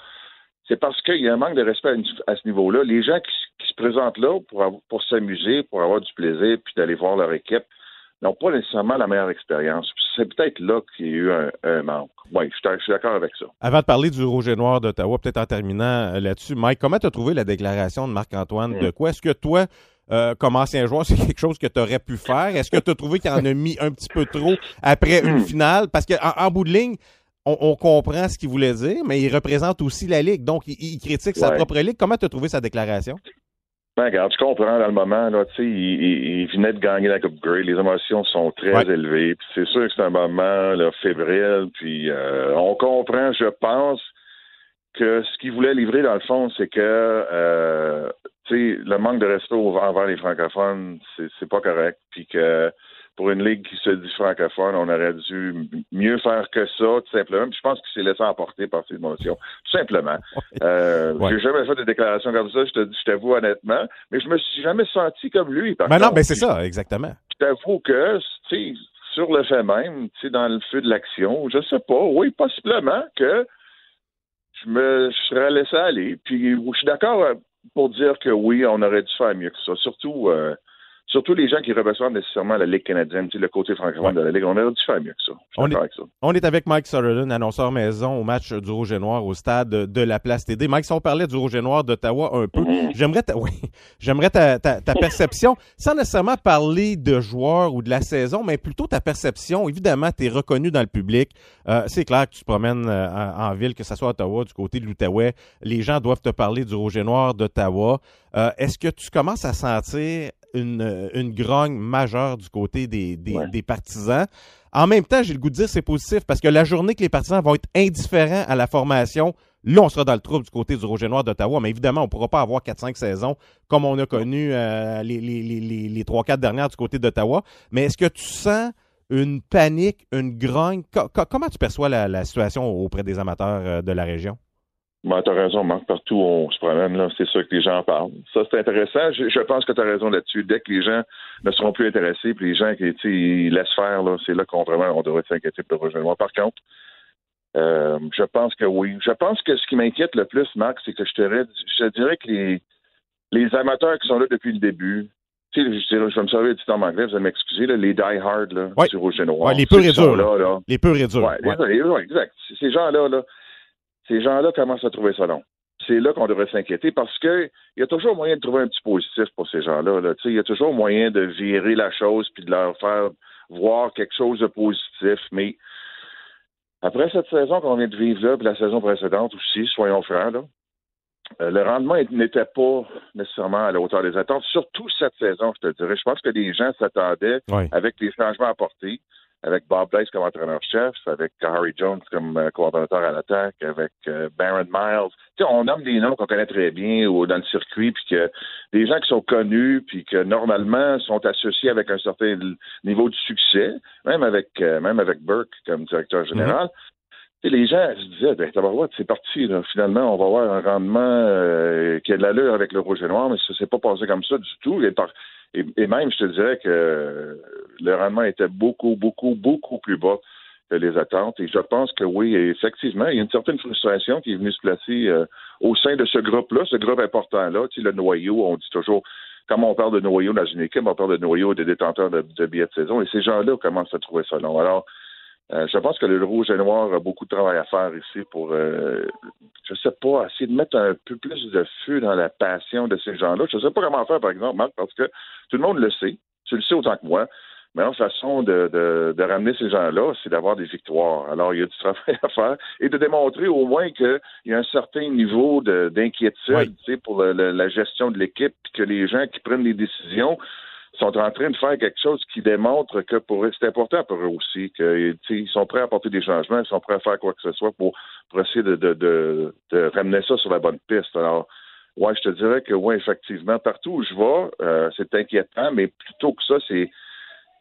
S11: c'est parce qu'il y a un manque de respect à, à ce niveau-là. Les gens qui, qui se présentent là pour, avoir- pour s'amuser, pour avoir du plaisir, puis d'aller voir leur équipe, n'ont pas nécessairement la meilleure expérience. C'est peut-être là qu'il y a eu un, un manque. Oui, je suis je suis d'accord avec ça.
S3: Avant de parler du Rouge et Noir d'Ottawa, peut-être en terminant euh, là-dessus, Mike, comment tu as trouvé la déclaration de Marc-Antoine de quoi? Est-ce que toi, euh, comme ancien joueur, c'est quelque chose que tu aurais pu faire? Est-ce que tu as trouvé qu'il en a mis un petit peu trop après une finale? Parce qu'en en, bout de ligne, on, on comprend ce qu'il voulait dire, mais il représente aussi la Ligue. Donc, il, il critique sa propre Ligue. Comment tu as trouvé sa déclaration?
S11: Ben, regarde, je comprends dans le moment, là, tu sais, il, il- il venait de gagner la Coupe Grey, les émotions sont très élevées, puis c'est sûr que c'est un moment là, fébrile, puis euh, on comprend, je pense, que ce qu'il voulait livrer, dans le fond, c'est que, euh, tu sais, le manque de respect envers les francophones, c'est c'est pas correct, puis que pour une ligue qui se dit francophone, on aurait dû mieux faire que ça, tout simplement. Puis je pense qu'il s'est laissé emporter par ses émotions, tout simplement. <laughs> Euh,
S3: Ouais.
S11: J'ai jamais fait de déclaration comme ça, je te dis, je t'avoue honnêtement, mais je me suis jamais senti comme lui. Par
S3: Ben non, ben c'est ça, exactement.
S11: Je t'avoue que, tu sais, sur le fait même, tu sais, dans le feu de l'action, je sais pas, oui, possiblement que je me serais laissé aller. Puis je suis d'accord euh, pour dire que oui, on aurait dû faire mieux que ça. Surtout, euh, surtout les gens qui représentent nécessairement la Ligue canadienne, tu sais, le côté francophone de la Ligue, on aurait dû faire mieux que ça.
S3: On est,
S11: avec ça.
S3: on est avec Mike Sutherland, annonceur maison au match du Rouge et Noir au stade de la Place TD. Mike, si on parlait du Rouge et Noir d'Ottawa un peu, j'aimerais ta, <laughs> oui, j'aimerais ta, ta, ta perception, sans nécessairement parler de joueurs ou de la saison, mais plutôt ta perception. Évidemment, tu es reconnu dans le public. Euh, c'est clair que tu te promènes euh, en, en ville, que ce soit à Ottawa, du côté de l'Outaouais. Les gens doivent te parler du Rouge et Noir d'Ottawa. Euh, Est-ce que tu commences à sentir une, une grogne majeure du côté des, des, des partisans? En même temps, j'ai le goût de dire c'est positif parce que la journée que les partisans vont être indifférents à la formation, là, on sera dans le trouble du côté du Rouge et Noir d'Ottawa. Mais évidemment, on ne pourra pas avoir 4-5 saisons comme on a connu euh, les, les, les, les, les 3-4 dernières du côté d'Ottawa. Mais est-ce que tu sens une panique, une grogne? Co- co- comment tu perçois la, la situation auprès des amateurs euh, de la région?
S11: Ben, tu as raison, Marc. Partout où on se promène, là, c'est sûr que les gens en parlent. Ça, c'est intéressant. Je, je pense que tu as raison là-dessus. Dès que les gens ne seront plus intéressés, puis les gens qui ils laissent faire, là, c'est là qu'on vraiment on devrait s'inquiéter pour le rejoindre. Par contre, euh, je pense que oui. Je pense que ce qui m'inquiète le plus, Marc, c'est que je te, dirais- je te dirais que les, les amateurs qui sont là depuis le début, je, je vais me servir du terme anglais, vous allez m'excuser, là, les die-hard là, du rouge et noir.
S3: Ouais, les purs et
S11: sont
S3: durs.
S11: là, là.
S3: Les purs et durs.
S11: Ouais, exact. Ces gens-là, là, ces gens-là commencent à trouver ça long. C'est là qu'on devrait s'inquiéter parce que il y a toujours moyen de trouver un petit positif pour ces gens-là. Là. Il y a toujours moyen de virer la chose puis de leur faire voir quelque chose de positif. Mais après cette saison qu'on vient de vivre là, puis la saison précédente aussi, soyons francs, là, euh, le rendement n'était pas nécessairement à la hauteur des attentes, surtout cette saison, je te dirais. Je pense que les gens s'attendaient avec les changements apportés, avec Bob Blaze comme entraîneur-chef, avec Harry Jones comme euh, coordonnateur à l'attaque, avec euh, Baron Miles. On nomme des noms qu'on connaît très bien ou dans le circuit, puis que des gens qui sont connus, puis que normalement sont associés avec un certain niveau de succès, même avec euh, même avec Burke comme directeur général. Tu sais, les gens se disaient, ben, c'est parti, là. finalement, on va avoir un rendement euh, qui a de l'allure avec le rouge et noir, mais ça s'est pas passé comme ça du tout. Et par- Et, même, je te dirais que le rendement était beaucoup, beaucoup, beaucoup plus bas que les attentes. Et je pense que oui, effectivement, il y a une certaine frustration qui est venue se placer euh, au sein de ce groupe-là, ce groupe important-là. Tu sais, le noyau, on dit toujours, comme on parle de noyau dans une équipe, on parle de noyau des détenteurs de, de billets de saison. Et ces gens-là commencent à trouver ça long. Alors, euh, je pense que le rouge et noir a beaucoup de travail à faire ici pour, euh, je sais pas, essayer de mettre un peu plus de feu dans la passion de ces gens-là. Je sais pas comment faire, par exemple, Marc, parce que tout le monde le sait. Tu le sais autant que moi. Mais la façon de, de, de ramener ces gens-là, c'est d'avoir des victoires. Alors, il y a du <laughs> travail à faire et de démontrer au moins qu'il y a un certain niveau de- d'inquiétude tu sais, pour le- le- la gestion de l'équipe, que les gens qui prennent les décisions sont en train de faire quelque chose qui démontre que pour eux, c'est important pour eux aussi, qu'ils sont prêts à apporter des changements, ils sont prêts à faire quoi que ce soit pour, essayer de ramener ça sur la bonne piste. Alors, ouais, je te dirais que oui, effectivement, partout où je vais, euh, c'est inquiétant, mais plutôt que ça, c'est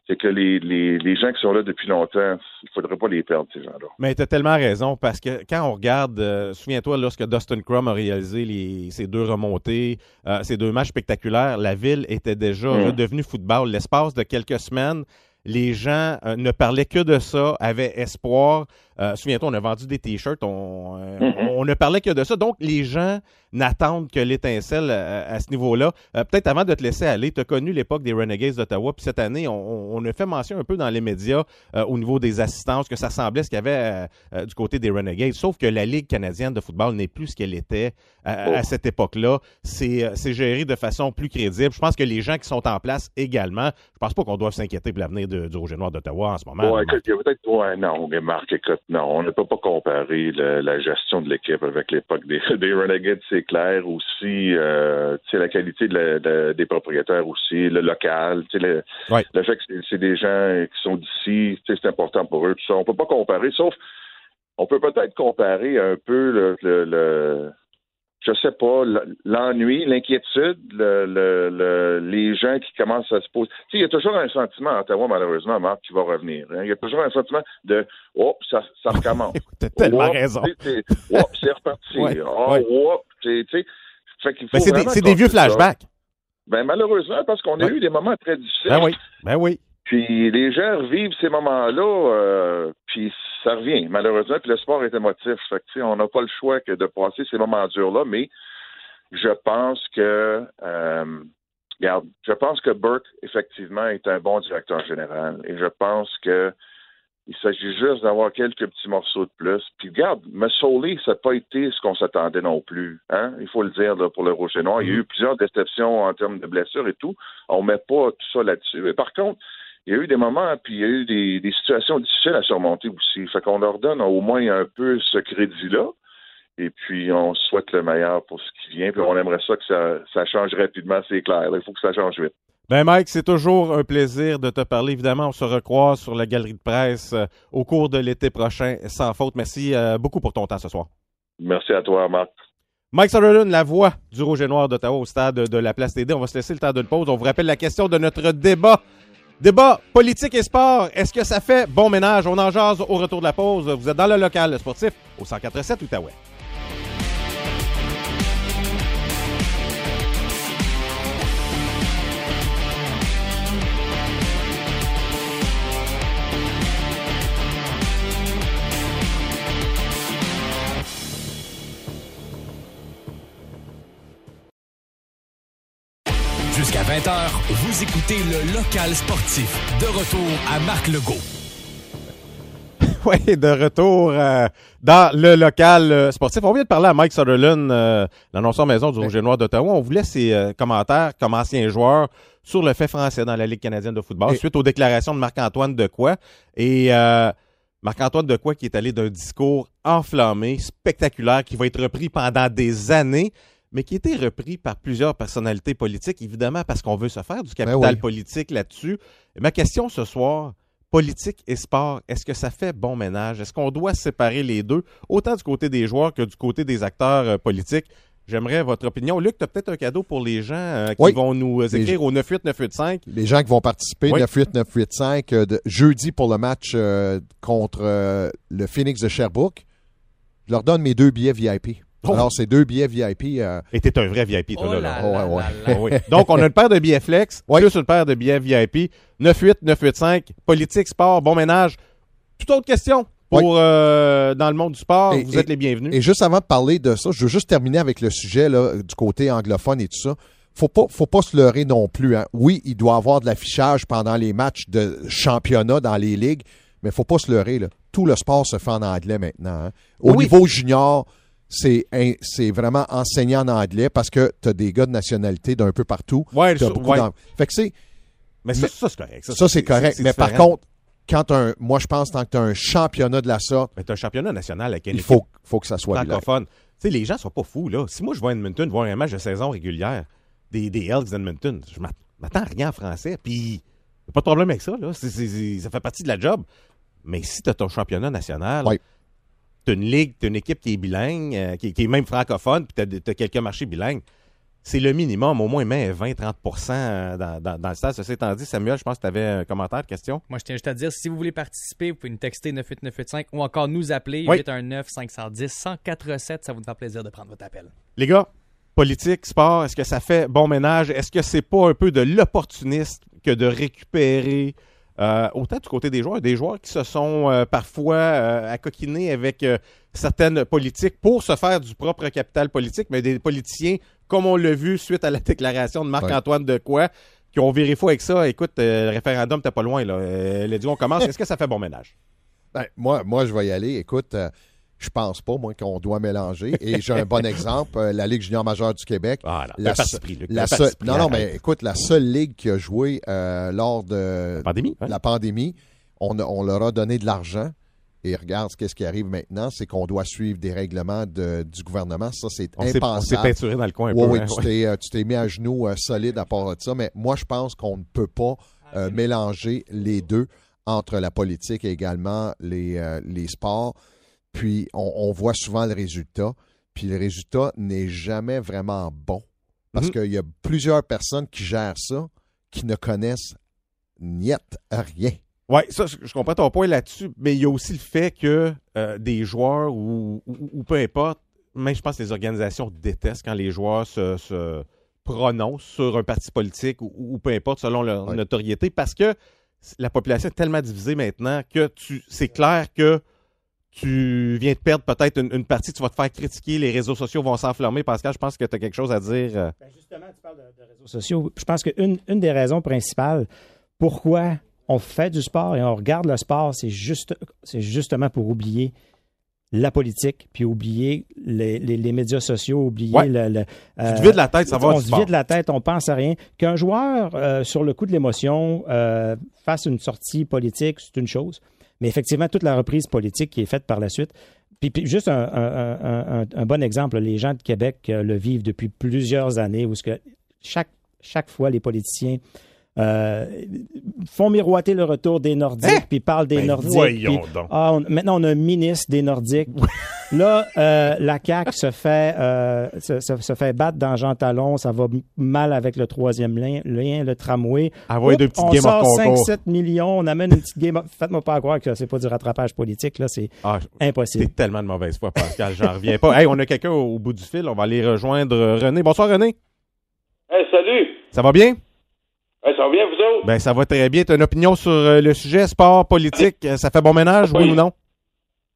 S11: c'est que les, les, les gens qui sont là depuis longtemps, il faudrait pas les perdre, ces gens-là.
S3: Mais tu as tellement raison, parce que quand on regarde, euh, souviens-toi, lorsque Dustin Crum a réalisé les, ces deux remontées, euh, ces deux matchs spectaculaires, la ville était déjà
S11: Mm.
S3: redevenue football. L'espace de quelques semaines, les gens euh, ne parlaient que de ça, avaient espoir. Euh, souviens-toi, on a vendu des t-shirts, on, euh,
S11: Mhm.
S3: on ne parlait que de ça. Donc, les gens n'attendent que l'étincelle euh, à, ce niveau-là. Euh, Peut-être avant de te laisser aller, tu as connu l'époque des Renegades d'Ottawa, puis cette année, on, on a fait mention un peu dans les médias euh, au niveau des assistances que ça semblait ce qu'il y avait euh, du côté des Renegades. Sauf que la Ligue canadienne de football n'est plus ce qu'elle était à, à
S11: Oh.
S3: cette époque-là. C'est euh, c'est géré de façon plus crédible. Je pense que les gens qui sont en place également, je pense pas qu'on doit s'inquiéter pour l'avenir du Rouge et Noir d'Ottawa en ce moment.
S11: Ouais, écoute, il y a peut-être, ouais, non, mais Marc, écoute, non, on ne peut pas comparer le- la gestion de l'équipe avec l'époque des, <laughs> des Renegades, c'est clair. Aussi, euh, tu sais, la qualité de la- de- des propriétaires aussi, le local, tu sais, le,
S3: Ouais.
S11: le fait que c'est- c'est des gens qui sont d'ici, c'est important pour eux, tout ça. On peut pas comparer, sauf, on peut peut-être comparer un peu le, le, le- je sais pas, l'ennui, l'inquiétude, le, le, le- les gens qui commencent à se poser. Tu sais, il y a toujours un sentiment à Ottawa, malheureusement, Marc, qui va revenir. hein. Il y a toujours un sentiment de Oh, ça, ça recommence. <laughs>
S3: T'as tellement
S11: Oh,
S3: raison.
S11: Oh, c'est reparti.
S3: Ouais,
S11: Oh, oh, tu sais, qu'il
S3: Ben, c'est des, vieux
S11: ça.
S3: flashbacks.
S11: Ben, malheureusement, parce qu'on a eu des moments très difficiles.
S3: Ben oui, ben oui.
S11: Puis les gens revivent ces moments-là, euh, puis ça revient, malheureusement. Puis le sport est émotif. Fait que, on n'a pas le choix que de passer ces moments durs-là, mais je pense que euh, regarde, je pense que Burke, effectivement, est un bon directeur général. Et je pense que il s'agit juste d'avoir quelques petits morceaux de plus. Puis regarde, Masoli, ça n'a pas été ce qu'on s'attendait non plus. Hein? Il faut le dire là, pour le Rouge et Noir. Il y a eu plusieurs déceptions en termes de blessures et tout. On met pas tout ça là-dessus. Mais par contre, il y a eu des moments, puis il y a eu des, des situations difficiles à surmonter aussi. Fait qu'on leur donne au moins un peu ce crédit-là. Et puis, on souhaite le meilleur pour ce qui vient. Puis on aimerait ça que ça, ça change rapidement, c'est clair. Il faut que ça change vite.
S3: Ben Mike, c'est toujours un plaisir de te parler. Évidemment, on se recroise sur la galerie de presse euh, au cours de l'été prochain, sans faute. Merci euh, beaucoup pour ton temps ce soir.
S11: Merci à toi, Marc.
S3: Mike Sutherland, la voix du Rouge et Noir d'Ottawa au stade de la Place TD. On va se laisser le temps de pause. On vous rappelle la question de notre débat. Débat politique et sport. Est-ce que ça fait bon ménage? On en jase au retour de la pause. Vous êtes dans le local sportif au 147 Outaouais.
S2: Jusqu'à 20h, vous écoutez le local sportif. De retour à Marc Legault. <laughs>
S3: Oui, de retour euh, dans le local euh, sportif. On vient de parler à Mike Sutherland, euh, l'annonceur maison du Rouge et Noir d'Ottawa. On voulait ses euh, commentaires comme ancien joueur sur le fait français dans la Ligue canadienne de football,
S1: Et-
S3: suite aux déclarations de Marc-Antoine Decoy. Et euh, Marc-Antoine Decoy qui est allé d'un discours enflammé, spectaculaire, qui va être repris pendant des années, mais qui a été repris par plusieurs personnalités politiques, évidemment parce qu'on veut se faire du capital
S4: oui.
S3: politique là-dessus. Ma question ce soir, politique et sport, est-ce que ça fait bon ménage? Est-ce qu'on doit séparer les deux, autant du côté des joueurs que du côté des acteurs euh, politiques? J'aimerais votre opinion. Luc, tu as peut-être un cadeau pour les gens euh, qui
S4: Oui.
S3: vont nous euh,
S4: Les-
S3: écrire au 98985.
S4: Les gens qui vont participer,
S3: Oui.
S4: 98985, euh, de, jeudi pour le match contre le Phoenix de Sherbrooke, je leur donne mes deux billets VIP.
S3: Oh.
S4: Alors, c'est deux billets VIP. euh,
S3: Et t'es un vrai VIP, toi,
S5: Oh
S3: là.
S5: là
S3: là.
S5: là
S4: ouais, ouais.
S5: là là. <laughs>
S3: oui. Donc, on a une paire de billets flex, plus une paire de billets VIP. 98, 985, politique, sport, bon ménage. Toute autre question pour euh, dans le monde du sport,
S4: Et-
S3: vous
S4: et-
S3: êtes les bienvenus.
S4: Et juste avant de parler de ça, je veux juste terminer avec le sujet là, du côté anglophone et tout ça. Faut pas, faut pas se leurrer non plus. hein. Oui, il doit y avoir de l'affichage pendant les matchs de championnat dans les ligues, mais faut pas se leurrer. Là. Tout le sport se fait en anglais maintenant. hein. Au
S3: Oui.
S4: niveau junior, c'est c'est vraiment enseigné en anglais parce que tu as des gars de nationalité d'un peu partout.
S3: Ouais, ça-
S4: beaucoup
S3: ouais.
S4: Fait que c'est
S3: mais ça,
S4: mais-
S3: ça, c'est correct.
S4: ça, c'est correct. Mais par contre, quand un, moi je pense tant que tu as un championnat de la sorte,
S3: Mais t'as un championnat national avec
S4: il faut, faut que ça soit
S3: francophone. Tu sais, les gens sont pas fous, là. Si moi, je vois Edmonton voir un match de saison régulière des, des Elks d'Edmonton, je m'att- m'attends à rien en français, puis pas de problème avec ça, là. Ça fait partie de la job. Mais si t'as ton championnat national,
S4: Ouais.
S3: T'as une ligue, t'as une équipe qui est bilingue, euh, qui, qui est même francophone, puis t'as, des- t'as quelques marchés bilingues, c'est le minimum, au moins mais 20-30 euh, dans, dans, dans le stade. Ceci étant dit, Samuel, je pense que tu avais un commentaire, question.
S5: Moi, je tiens juste à dire, si vous voulez participer, vous pouvez nous texter 98985 ou encore nous appeler
S3: Oui.
S5: 819-510-1047. Ça vous faire plaisir de prendre votre appel.
S3: Les gars, politique, sport, est-ce que ça fait bon ménage? Est-ce que c'est pas un peu de l'opportunisme que de récupérer euh, autant du côté des joueurs, des joueurs qui se sont euh, parfois euh, accoquinés avec euh, certaines politiques pour se faire du propre capital politique, mais des politiciens, comme on l'a vu suite à la <laughs> déclaration de Marc-Antoine Decoy, qui ont viré fou avec ça. Écoute, le référendum, t'es pas loin. Là. Les dit, on commence. <laughs> Est-ce que ça fait bon ménage?
S4: Ben, moi, moi, je vais y aller. Écoute, je pense pas, moi, qu'on doit mélanger. Et j'ai un bon <laughs> exemple. euh, la Ligue junior majeure du Québec.
S3: Voilà,
S4: La se-
S3: pris, Luc,
S4: la
S3: pris,
S4: non, non, mais écoute, la seule ligue qui a joué euh, lors de
S3: Pandémie, hein?
S4: la pandémie, on, on leur a donné de l'argent. Et regarde ce qui arrive maintenant, c'est qu'on doit suivre des règlements de- du gouvernement. Ça, c'est
S3: s'est- on s'est
S4: impensable.
S3: peinturé dans le coin un
S4: Ouais,
S3: peu.
S4: oui,
S3: hein,
S4: tu
S3: ouais.
S4: t'es, euh, tu t'es mis à genoux euh, solide à part de ça. Mais moi, je pense qu'on ne peut pas euh, mélanger les deux entre la politique et également les, euh, les sports. Puis, on, on voit souvent le résultat. Puis, le résultat n'est jamais vraiment bon. Parce
S3: Mhm.
S4: qu'il y a plusieurs personnes qui gèrent ça qui ne connaissent niet rien.
S3: Oui, ça, je je comprends ton point là-dessus, mais il y a aussi le fait que euh, des joueurs ou, ou- ou peu importe, même je pense que les organisations détestent quand les joueurs se, se prononcent sur un parti politique ou, ou peu importe selon leur
S4: Ouais.
S3: notoriété parce que la population est tellement divisée maintenant que tu c'est clair que tu viens de perdre peut-être une, une partie, tu vas te faire critiquer, les réseaux sociaux vont s'enflammer. Pascal, je pense que tu as quelque chose à dire. euh,
S1: Ben, justement, tu parles de, de réseaux sociaux. Je pense qu'une une des raisons principales pourquoi on fait du sport et on regarde le sport, c'est juste, c'est justement pour oublier la politique, puis oublier les, les- les médias sociaux, oublier
S3: Ouais.
S1: le, le- euh,
S3: te vides la tête, ça va
S1: On se vide la tête, on pense à rien. Qu'un joueur, euh, sur le coup de l'émotion, euh, fasse une sortie politique, c'est une chose. Mais effectivement, toute la reprise politique qui est faite par la suite. Puis, puis juste un, un- un- un- un bon exemple, les gens de Québec euh, le vivent depuis plusieurs années, où ce que chaque, chaque fois les politiciens euh, font miroiter le retour des Nordiques, puis parlent des
S3: Ben,
S1: Nordiques.
S3: voyons
S1: puis,
S3: donc.
S1: ah, on- maintenant, on a un ministre des Nordiques. <laughs> Là, euh, la CAQ se fait, euh, se, se- se fait battre dans Jean Talon. Ça va mal avec le troisième lien, lien le tramway.
S3: Ah ouais,
S1: Oups,
S3: deux petites
S1: on sort
S3: hors concours.
S1: 5-7 millions, on amène une petite game. Faites-moi pas croire que c'est pas du rattrapage politique. Là, c'est
S3: Ah,
S1: impossible.
S3: C'est tellement de mauvaise foi, Pascal. J'en reviens pas. Hey, on a quelqu'un au, au bout du fil. On va aller rejoindre René. Bonsoir, René.
S12: Hey, salut!
S3: Ça va bien?
S12: Hey, ça va bien, vous autres?
S3: Ben, ça va très bien. Tu as une opinion sur euh, le sujet sport, politique? Ça fait bon ménage, oui,
S12: Oui.
S3: ou non?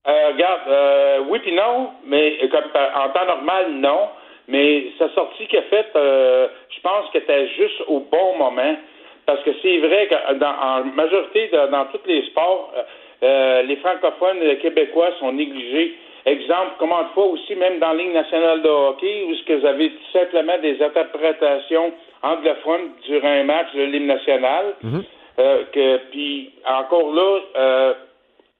S12: Euh, regarde, euh, oui puis non, mais euh, comme en temps normal, non. Mais sa sortie qu'il a faite, euh, je pense qu'elle était juste au bon moment. Parce que c'est vrai que dans, en majorité, de- dans tous les sports, euh, euh, les francophones et les québécois sont négligés. Exemple, comment de fois aussi, même dans la Ligue nationale de hockey, où ce que vous avez tout simplement des interprétations anglophones durant un match de l'hymne national, euh, que puis encore là, euh,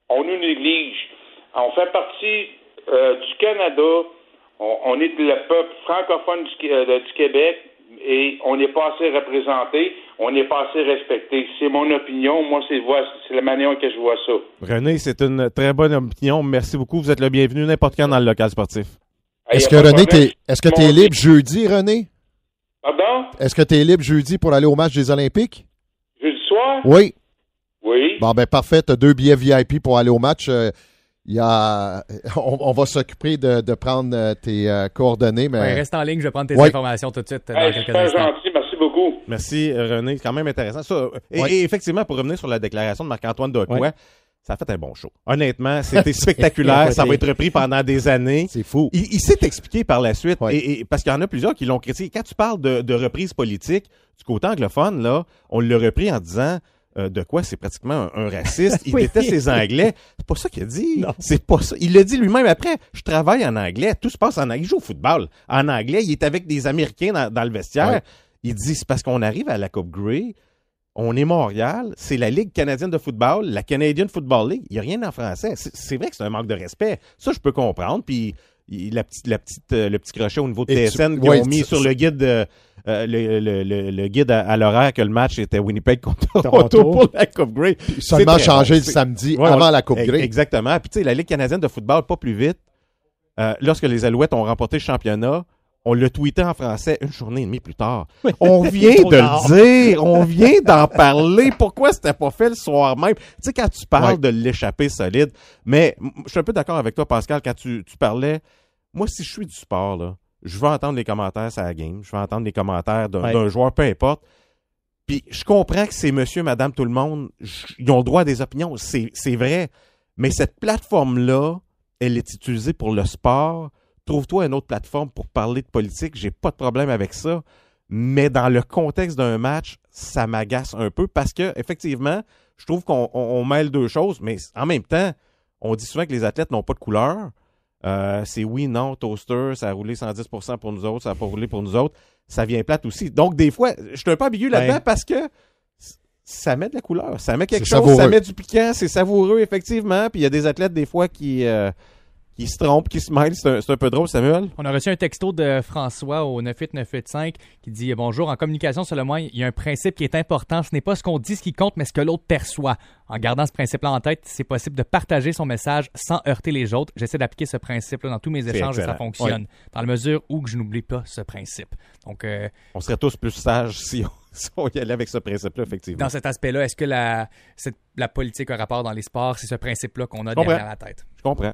S12: on nous néglige. On fait partie euh, du Canada. On, on est le peuple francophone du, euh, du Québec et on n'est pas assez représenté, on n'est pas assez respecté. C'est mon opinion. Moi, c'est la manière que je vois ça.
S3: René, c'est une très bonne opinion. Merci beaucoup. Vous êtes le bienvenu n'importe quand dans le local sportif.
S4: Est-ce que René, t'es, est-ce que tu es libre jeudi, René?
S12: Pardon?
S4: Est-ce que tu es libre jeudi pour aller au match des Olympiques?
S12: Jeudi soir?
S4: Oui.
S12: Oui.
S4: Bon, ben parfait. Tu as deux billets VIP pour aller au match. Euh, Il y a, <laughs> on, on va s'occuper de, de prendre euh, tes euh, coordonnées, mais
S5: Ouais, reste en ligne, je vais prendre tes
S4: Ouais.
S5: informations tout de suite euh, dans
S12: Hey,
S5: instants.
S12: gentil, merci beaucoup.
S3: Merci, René. C'est quand même intéressant. Ça, et,
S4: Ouais.
S3: et effectivement, pour revenir sur la déclaration de Marc-Antoine Decoy,
S1: Ouais.
S3: ça a fait un bon show. Honnêtement, c'était <laughs> spectaculaire. ça va être repris pendant des années.
S4: c'est fou.
S3: Il, il s'est expliqué par la suite,
S4: Ouais.
S3: et, et- parce qu'il y en a plusieurs qui l'ont critiqué. Quand tu parles de, de reprise politique, du côté anglophone, là, on l'a repris en disant euh, de quoi? C'est pratiquement un, un raciste. Il <laughs>
S1: Oui.
S3: déteste les Anglais. C'est pas ça qu'il a dit. C'est pas ça. Il l'a dit lui-même après. Je travaille en anglais. Tout se passe en anglais. Il joue au football en anglais. Il est avec des Américains dans, dans le vestiaire.
S4: Ouais.
S3: Il dit c'est parce qu'on arrive à la Coupe Grey. On est Montréal, c'est la Ligue canadienne de football, la Canadian Football League. Il n'y a rien en français. C'est vrai que c'est un manque de respect. Ça, je peux comprendre. Puis il- la petite, la petite, euh, le petit crochet au niveau de TSN qu'ils
S4: ouais,
S3: ont mis sur le guide, euh, euh, le, le- le- le guide à, à l'horaire que le match était Winnipeg contre
S1: Toronto.
S3: Toronto pour la Coupe Grey.
S4: Seulement changé le samedi
S3: Ouais,
S4: avant la Coupe
S3: E-
S4: Grey.
S3: Exactement. Puis tu sais, la Ligue canadienne de football, pas plus vite. euh, lorsque les Alouettes ont remporté le championnat, on l'a tweeté en français une journée et demie plus tard. <laughs> On vient de le dire, on vient d'en parler. Pourquoi c'était pas fait le soir même? Tu sais, quand tu parles
S4: Ouais.
S3: de l'échapper solide, mais je suis un peu d'accord avec toi, Pascal, quand tu, tu parlais. Moi, si je suis du sport, là, je veux entendre les commentaires sur la game, je veux entendre les commentaires d'un
S1: Ouais.
S3: joueur, peu importe. Puis je comprends que c'est monsieur, madame, tout le monde, ils ont le droit à des opinions, c'est vrai. Mais cette plateforme-là, elle est utilisée pour le sport. Trouve-toi une autre plateforme pour parler de politique, j'ai pas de problème avec ça. Mais dans le contexte d'un match, ça m'agace un peu parce que, effectivement, je trouve qu'on on- on mêle deux choses, mais en même temps, on dit souvent que les athlètes n'ont pas de couleur. Euh, c'est oui, non, toaster, ça a roulé 110% pour nous autres, ça n'a pas roulé pour nous autres. Ça vient plate aussi. Donc, des fois, je suis un peu ambigu là-dedans
S1: Ouais.
S3: parce que ça met de la couleur. Ça met quelque chose, ça met du piquant, c'est savoureux, effectivement. Puis il y a des athlètes, des fois, qui, euh, qui se trompent, qui se mêlent. C'est un, peu drôle, Samuel.
S5: On a reçu un texto de François au 98985 qui dit Bonjour, en communication, selon moi, il y a un principe qui est important. Ce n'est pas ce qu'on dit ce qui compte, mais ce que l'autre perçoit. En gardant ce principe-là en tête, c'est possible de partager son message sans heurter les autres. J'essaie d'appliquer ce principe-là dans tous mes échanges et ça fonctionne. Dans la mesure où je n'oublie pas ce principe. Donc, euh,
S3: On serait tous plus sages si on, <laughs> si on y allait avec ce principe-là, effectivement.
S5: dans cet aspect-là, est-ce que la, cette- la politique a rapport dans les sports? C'est ce principe-là qu'on a derrière la tête.
S3: Je comprends.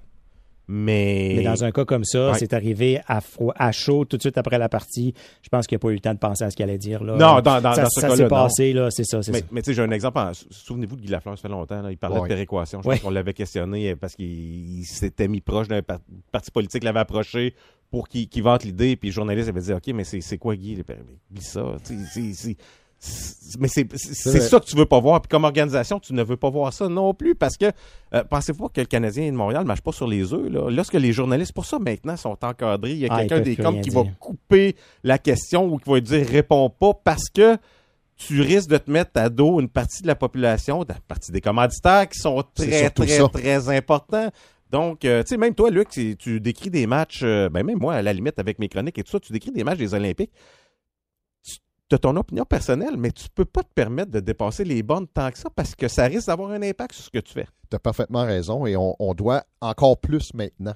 S3: Mais,
S1: Mais dans un cas comme ça,
S3: Ouais.
S1: c'est arrivé à, froid, à chaud tout de suite après la partie. Je pense qu'il n'y a pas eu le temps de penser à ce qu'il allait dire. Là.
S3: Non, dans- dans-
S1: ça,
S3: dans ce
S1: ça s'est
S3: non.
S1: passé, là, c'est ça, c'est
S3: Mais,
S1: ça.
S3: mais tu sais, j'ai un exemple. en- Souvenez-vous de Guy Lafleur, ça fait longtemps. là, il parlait
S4: Ouais.
S3: de péréquation. Je
S1: Ouais.
S3: pense qu'on l'avait questionné euh, parce qu'il il s'était mis proche d'un par- parti politique, l'avait approché pour qu'il vante l'idée. Puis le journaliste avait dit OK, mais c'est quoi Guy mais Oublie ça. tu sais, Mais c'est ça que tu veux pas voir. Puis comme organisation, tu ne veux pas voir ça non plus parce que euh, pensez-vous que le Canadien de Montréal ne marche pas sur les œufs. Là? Lorsque les journalistes, pour ça maintenant, sont encadrés, il y a
S1: Ah,
S3: quelqu'un des
S1: rien
S3: qui va couper la question ou qui va dire réponds pas parce que tu risques de te mettre à dos une partie de la population, une partie des commanditaires qui sont très, très,
S4: ça.
S3: très importants. Donc, euh, tu sais, même toi, Luc, tu, tu décris des matchs, euh, ben même moi, à la limite, avec mes chroniques et tout ça, tu décris des matchs des Olympiques. Tu as ton opinion personnelle, mais tu peux pas te permettre de dépasser les bornes tant que ça parce que ça risque d'avoir un impact sur ce que tu fais.
S4: Tu as parfaitement raison et on, on doit encore plus maintenant.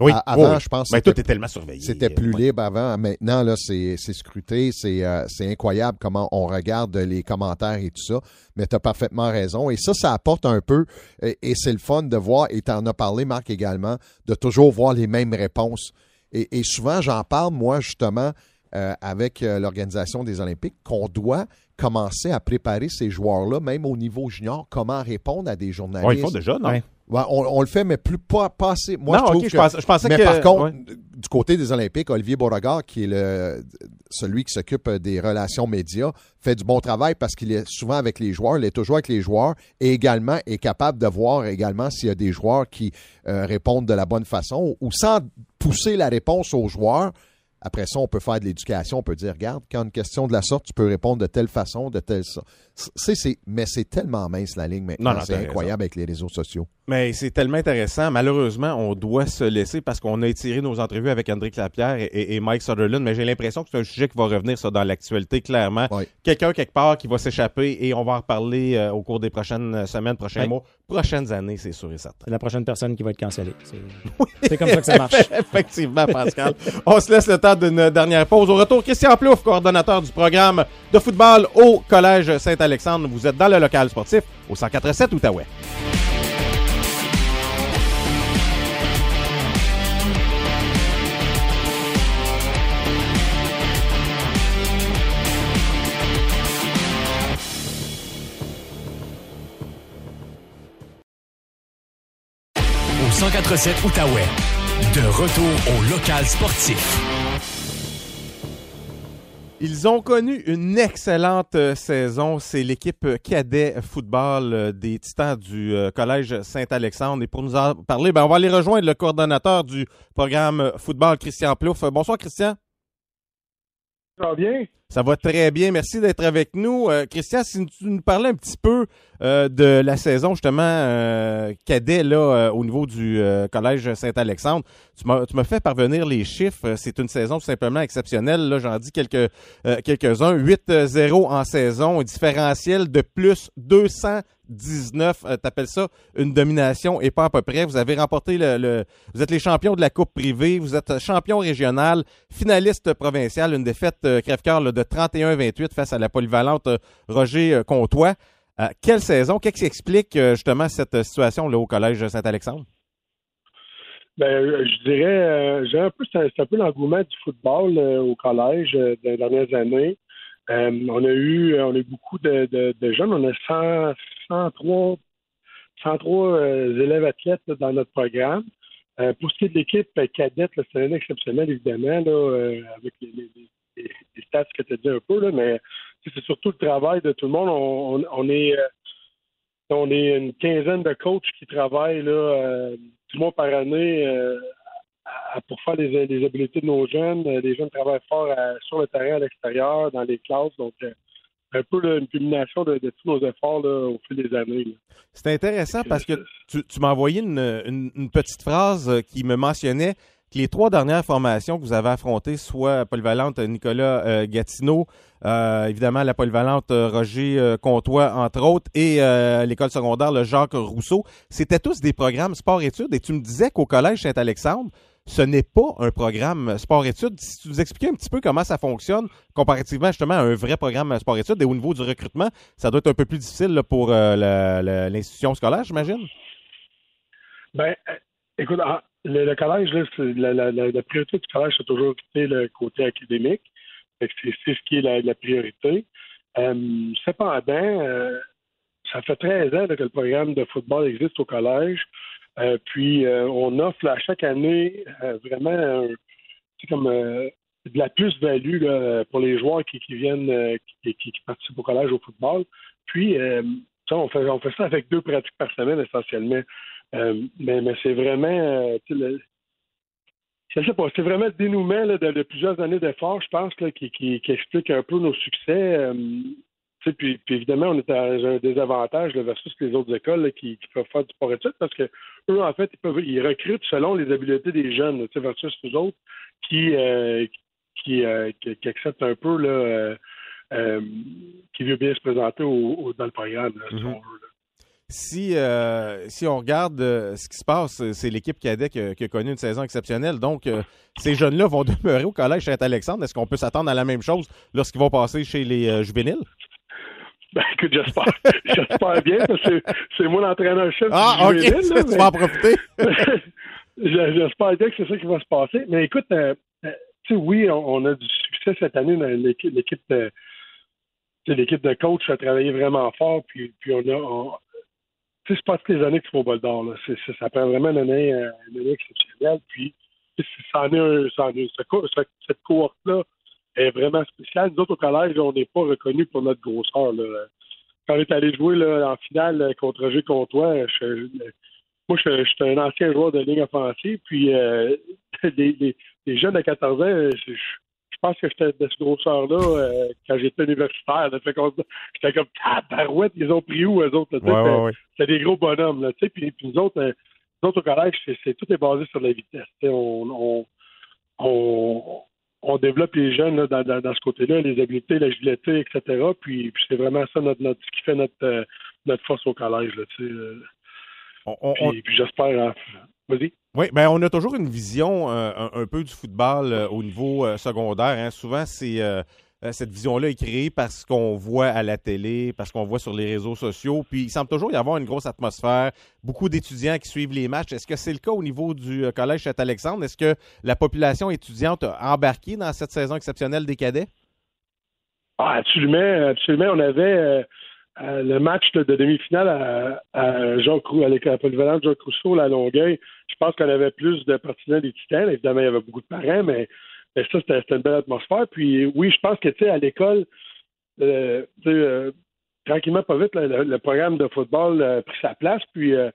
S3: Oui,
S4: À- avant,
S3: oui.
S4: je pense que c'était-
S3: tout est tellement surveillé.
S4: C'était plus
S3: Ouais.
S4: libre avant. Maintenant, là, c'est scruté. C'est euh, c'est incroyable comment on regarde les commentaires et tout ça. Mais tu as parfaitement raison. Et ça, ça apporte un peu, et, et c'est le fun de voir, et tu en as parlé, Marc, également, de toujours voir les mêmes réponses. Et, et souvent, j'en parle, moi, justement, euh, avec euh, l'organisation des Olympiques, qu'on doit commencer à préparer ces joueurs-là, même au niveau junior, comment répondre à des journalistes.
S3: Ouais, ils font déjà, non?
S1: Ouais.
S4: Ouais, on, on le fait, mais plus pas, pas assez. Moi,
S3: Non,
S4: je trouve
S3: ok, je
S4: que-
S3: pense- je pensais
S4: mais
S3: que-
S4: par contre,
S3: ouais.
S4: du côté des Olympiques, Olivier Beauregard, qui est le, celui qui s'occupe des relations médias, fait du bon travail parce qu'il est souvent avec les joueurs, il est toujours avec les joueurs et également est capable de voir également s'il y a des joueurs qui euh, répondent de la bonne façon ou sans pousser la réponse aux joueurs. Après ça, on peut faire de l'éducation, on peut dire, regarde, quand une question de la sorte, tu peux répondre de telle façon, de telle sorte. Mais c'est tellement mince la ligne maintenant,
S3: Non, non,
S4: c'est incroyable avec les réseaux sociaux.
S3: Mais c'est tellement intéressant. Malheureusement, on doit se laisser parce qu'on a étiré nos entrevues avec André Lapierre et, et- et Mike Sutherland, mais j'ai l'impression que c'est un sujet qui va revenir ça, dans l'actualité, clairement.
S4: Oui.
S3: Quelqu'un quelque part qui va s'échapper et on va en reparler euh, au cours des prochaines semaines, prochains
S1: Oui.
S3: mois, prochaines années, c'est sûr et certain.
S1: C'est la prochaine personne qui va être cancellée. C'est c'est comme ça que ça marche. <laughs>
S3: Effectivement, Pascal. on se laisse le temps d'une dernière pause. Au retour, Christian Plouf, coordonnateur du programme de football au Collège Saint-Alexandre. Vous êtes dans le local sportif au 147 Outaouais.
S2: Au 147 Outaouais. De retour au local sportif.
S3: Ils ont connu une excellente euh, saison. C'est l'équipe cadet football euh, des Titans du euh, Collège Saint-Alexandre. Et pour nous en parler, ben, on va aller rejoindre le coordonnateur du programme football, Christian Plouffe. Bonsoir, Christian.
S13: Ça va bien?
S3: Ça va très bien. Merci d'être avec nous. Euh, Christian, si tu nous parlais un petit peu euh, de la saison, justement, euh, cadet là, euh, au niveau du euh, Collège Saint-Alexandre, tu m'as fait parvenir les chiffres. C'est une saison tout simplement exceptionnelle. Là, j'en dis quelques, euh, quelques-uns. 8-0 en saison, différentiel de plus 219. Euh, T'appelles ça une domination et pas à peu près. Vous avez remporté le, Vous êtes les champions de la Coupe privée. Vous êtes champion régional, finaliste provincial. Une défaite euh, crève-cœur de 31-28 face à la polyvalente euh, Roger euh, Comtois. Quelle saison? Qu'est-ce qui explique justement cette situation là, au Collège Saint-Alexandre?
S13: Ben, je dirais, j'ai un peu, c'est un- peu l'engouement du football au collège des dernières années. On a eu, on a eu beaucoup de, de, de jeunes. On a 100, 103, 103 euh, élèves athlètes dans notre programme. Euh, pour ce qui est de l'équipe euh, cadette, c'est un exceptionnel évidemment là, avec les, stats que tu as dit un peu là, mais c'est surtout le travail de tout le monde. On, est on est une quinzaine de coachs qui travaillent là, du mois par année pour faire les, les habiletés de nos jeunes. Les jeunes travaillent fort sur le terrain, à l'extérieur, dans les classes. Donc, un peu là, une culmination de, de tous nos efforts là, au fil des années.
S3: C'est intéressant parce que tu, tu m'as envoyé une, une- une petite phrase euh, qui me mentionnait que les trois dernières formations que vous avez affrontées, soit polyvalente Nicolas euh, Gatineau, euh, évidemment la polyvalente Roger Comtois, entre autres, et euh, l'école secondaire le Jacques Rousseau, c'était tous des programmes sport-études. Et tu me disais qu'au Collège Saint-Alexandre, ce n'est pas un programme sport-études. Si tu nous expliquais un petit peu comment ça fonctionne comparativement justement à un vrai programme sport-études et au niveau du recrutement, ça doit être un peu plus difficile pour euh, l'institution scolaire, j'imagine?
S13: Ben, euh, écoute, le, le collège, la, priorité du collège, c'est toujours le côté académique. C'est ce qui est la, priorité. Euh, cependant, ça fait 13 ans que le programme de football existe au collège. Euh, puis, euh, on offre à chaque année euh, vraiment comme de la plus-value pour les joueurs qui, viennent, qui, qui- participent au collège au football. Puis, ça, on, fait, ça avec deux pratiques par semaine essentiellement. Mais c'est vraiment, le- c'est vraiment le dénouement de, plusieurs années d'efforts, je pense, qui explique un peu nos succès. Puis, puis évidemment, on est à un désavantage là, versus les autres écoles là, qui, qui peuvent faire du sport études parce que eux, en fait, ils, peuvent, ils recrutent selon les habiletés des jeunes, là, versus les autres qui, euh, qui, euh, qui, qui acceptent un peu là, euh, qui veut bien se présenter au, au- dans le programme. là, si on veut.
S3: Si, euh, si on regarde ce qui se passe, c'est l'équipe cadet qui a, qui a connu une saison exceptionnelle. Donc, ces jeunes-là vont <laughs> demeurer au collège Saint-Alexandre. Est-ce qu'on peut s'attendre à la même chose lorsqu'ils vont passer chez les juvéniles?
S13: Ben, écoute, j'espère, <laughs> j'espère bien, parce que c'est- moi l'entraîneur-chef
S3: Ah,
S13: du
S3: ok,
S13: là, <laughs>
S3: tu
S13: mais-
S3: vas en profiter. <laughs>
S13: Je- J'espère bien que c'est ça qui va se passer. Mais écoute, euh, euh, tu sais, oui, on, on a du succès cette année dans l'équipe, l'équipe de tu sais, l'équipe de coach a travaillé vraiment fort, puis, puis on a on- tu sais, c'est pas toutes les années qu'il faut au bol d'or. là. C'est- c'est- ça prend vraiment une année, euh, une année exceptionnelle. Puis tu ça en est un, ça en est- ce- cette cohorte-là est vraiment spéciale. Nous autres, au collège, on n'est pas reconnus pour notre grosseur. Là. Quand on est allé jouer là, en finale euh, contre Roger Comtois, je- moi, je, je suis un ancien joueur de ligne offensive, puis euh, <laughs> les jeunes de 14 ans, euh, je, je pense que j'étais de ce grosseur-là euh, quand j'étais universitaire. là. Fait qu'on- J'étais comme, ah, barouette, ils ont pris où, eux autres? là,
S3: Ouais, ouais,
S13: c'était-
S3: ouais.
S13: C'était des gros bonhommes, là, tu sais, puis, puis nous autres, euh, nous autres au collège, c'est, tout est basé sur la vitesse. on, on, on développe les jeunes là, dans, dans, dans ce côté-là, les habiletés, l'agilité, etc. Puis, puis c'est vraiment ça notre, notre, ce qui fait notre, euh, notre force au collège. Là, euh. puis, puis j'espère. hein, Vas-y.
S3: Oui, ben on a toujours une vision euh, un, un peu du football euh, au niveau secondaire. hein. Souvent, c'est euh, cette vision-là est créée parce qu'on voit à la télé, parce qu'on voit sur les réseaux sociaux. Puis il semble toujours y avoir une grosse atmosphère, beaucoup d'étudiants qui suivent les matchs. Est-ce que c'est le cas au niveau du euh, collège Saint-Alexandre? Est-ce que la population étudiante a embarqué dans cette saison exceptionnelle des cadets?
S13: Ah, absolument, absolument. On avait, euh, le match de, de demi-finale à, Jean Crou, à l'école polyvalente Jean Rousseau, à Longueuil, je pense qu'on avait plus de partisans des Titans. Évidemment, il y avait beaucoup de parents, mais, mais ça, c'était une belle atmosphère. Puis oui, je pense que, tu sais, à l'école, euh, euh, tranquillement, pas vite, le, le programme de football a pris sa place. Puis euh,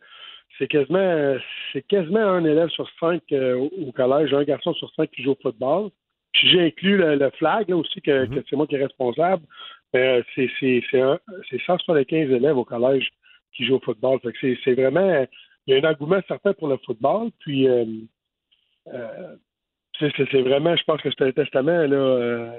S13: c'est quasiment euh, c'est quasiment un élève sur cinq euh, au, collège, un garçon sur cinq qui joue au football. Puis j'ai inclus le, le flag là, aussi, que, que c'est moi qui est responsable. Euh, c'est c'est c'est un- c'est 175 élèves au collège qui jouent au football. C'est c'est vraiment il y a un engouement certain pour le football. Puis euh, euh, c'est vraiment, je pense que c'est un testament là, euh,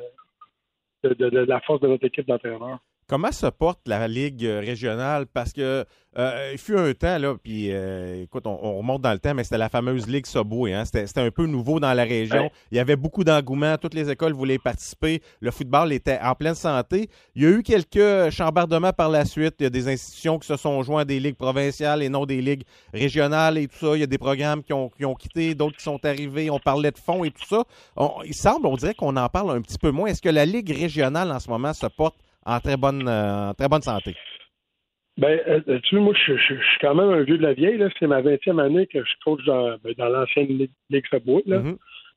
S13: de, de- de la force de notre équipe d'entraîneurs.
S3: Comment se porte la Ligue euh, régionale? Parce que euh, il fut un temps, là, puis euh, écoute, on, on remonte dans le temps, mais c'était la fameuse Ligue Subway. Hein? C'était un peu nouveau dans la région.
S13: Ouais.
S3: Il y avait beaucoup d'engouement. Toutes les écoles voulaient participer. Le football était en pleine santé. Il y a eu quelques chambardements par la suite. Il y a des institutions qui se sont joints à des ligues provinciales et non des ligues régionales et tout ça. Il y a des programmes qui ont, qui ont quitté, d'autres qui sont arrivés. On parlait de fonds et tout ça. On- il semble, on dirait qu'on en parle un petit peu moins. Est-ce que la Ligue régionale en ce moment se porte en très bonne, euh, en très bonne santé?
S13: Ben, euh, tu vois, moi, je, je- je suis quand même un vieux de la vieille. Là. C'est ma 20e année que je coach dans, ben, dans l'ancienne Ligue, Subway, là.
S3: Mhm.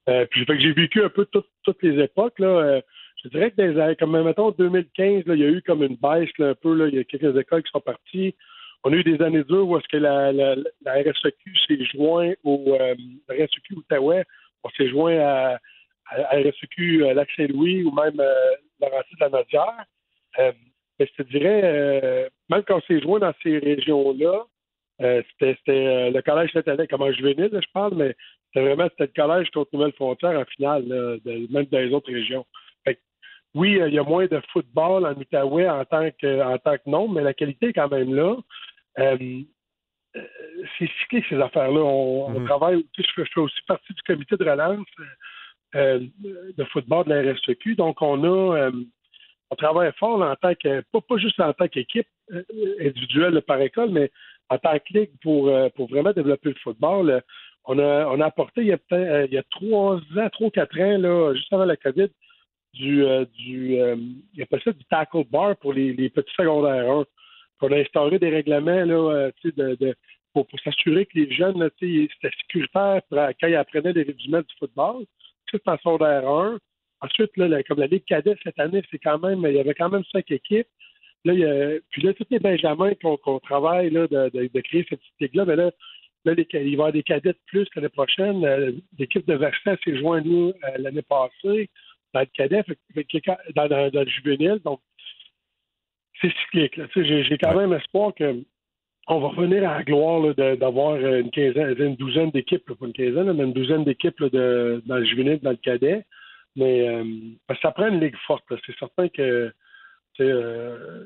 S13: Euh, puis fait que j'ai vécu un peu toutes- toutes les époques. Là. Euh, je dirais que dans les années- comme mettons 2015, là, il y a eu comme une baisse là, un peu. Là. Il y a quelques écoles qui sont parties. On a eu des années dures où est-ce que la, la, la RSEQ s'est joint au euh, la RSEQ Outaouais. On s'est joint à, à, à RSEQ euh, Lac-Saint-Louis ou même euh, Laurentides de la Nodière. Euh, mais je te dirais, euh, même quand on s'est joint dans ces régions-là, euh, c'était euh, le collège Saint-Alain, comme en juvénile, là, je parle, mais c'était vraiment c'était le collège contre Nouvelle-Frontière en finale, là, de- même dans les autres régions. Fait que, oui, euh, il y a moins de football en Outaouais en tant que en tant que nombre, mais la qualité est quand même là. C'est cyclique ces affaires-là. On, on
S3: Mhm.
S13: travaille, je, fais, je fais aussi partie du comité de relance de football de la RSEQ. Donc, on a on travaille fort en tant que pas, pas juste en tant qu'équipe euh, individuelle par école, mais en tant que ligue pour, euh, pour vraiment développer le football. Euh, On a, on a apporté il y a trois ans, trois, quatre ans, là, juste avant la COVID, du, du il appelle ça du tackle bar pour les, petits secondaires 1. On a instauré des règlements là, pour, pour s'assurer que les jeunes, là, c'était sécuritaire quand ils apprenaient les rudiments du football. Tout en secondaire 1. Ensuite, comme la Ligue cadet cette année, c'est quand même, il y avait quand même cinq équipes. Là, puis là, tous les Benjamins qu'on travaille là, de, créer cette petite ligue-là, mais là, là il va y avoir des cadets de plus l'année prochaine. Euh, L'équipe de Versant s'est jointe nous euh, l'année passée dans le cadet, dans, dans- le juvénile. Donc, c'est cyclique. J'ai quand même espoir que on va revenir à la gloire d'avoir une quinzaine, une douzaine d'équipes, pas une quinzaine, mais une douzaine d'équipes dans le juvénile, dans le cadet. Mais euh, ça prend une ligue forte. C'est certain que euh,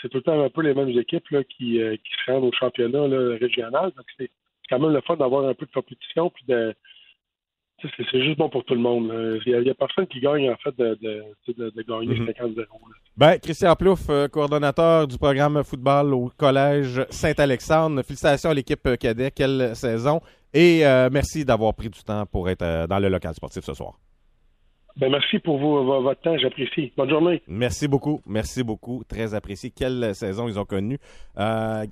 S13: c'est tout le temps un peu les mêmes équipes là, qui, euh, qui se rendent au championnat là, régional. Donc c'est quand même le fun d'avoir un peu de compétition puis de c'est juste bon pour tout le monde. Il n'y a, personne qui gagne en fait de, de, tu sais, de, de gagner
S3: Mhm.
S13: 50-0. là.
S3: Ben, Christian Plouffe, euh, coordonnateur du programme football au Collège Saint-Alexandre. Félicitations à l'équipe cadet. Quelle saison. Et euh, merci d'avoir pris du temps pour être euh, dans le local sportif ce soir.
S13: Ben, merci pour vous, vo- votre temps, j'apprécie. Bonne journée.
S3: Merci beaucoup. Merci beaucoup. Très apprécié. Quelle saison ils ont connue? Euh,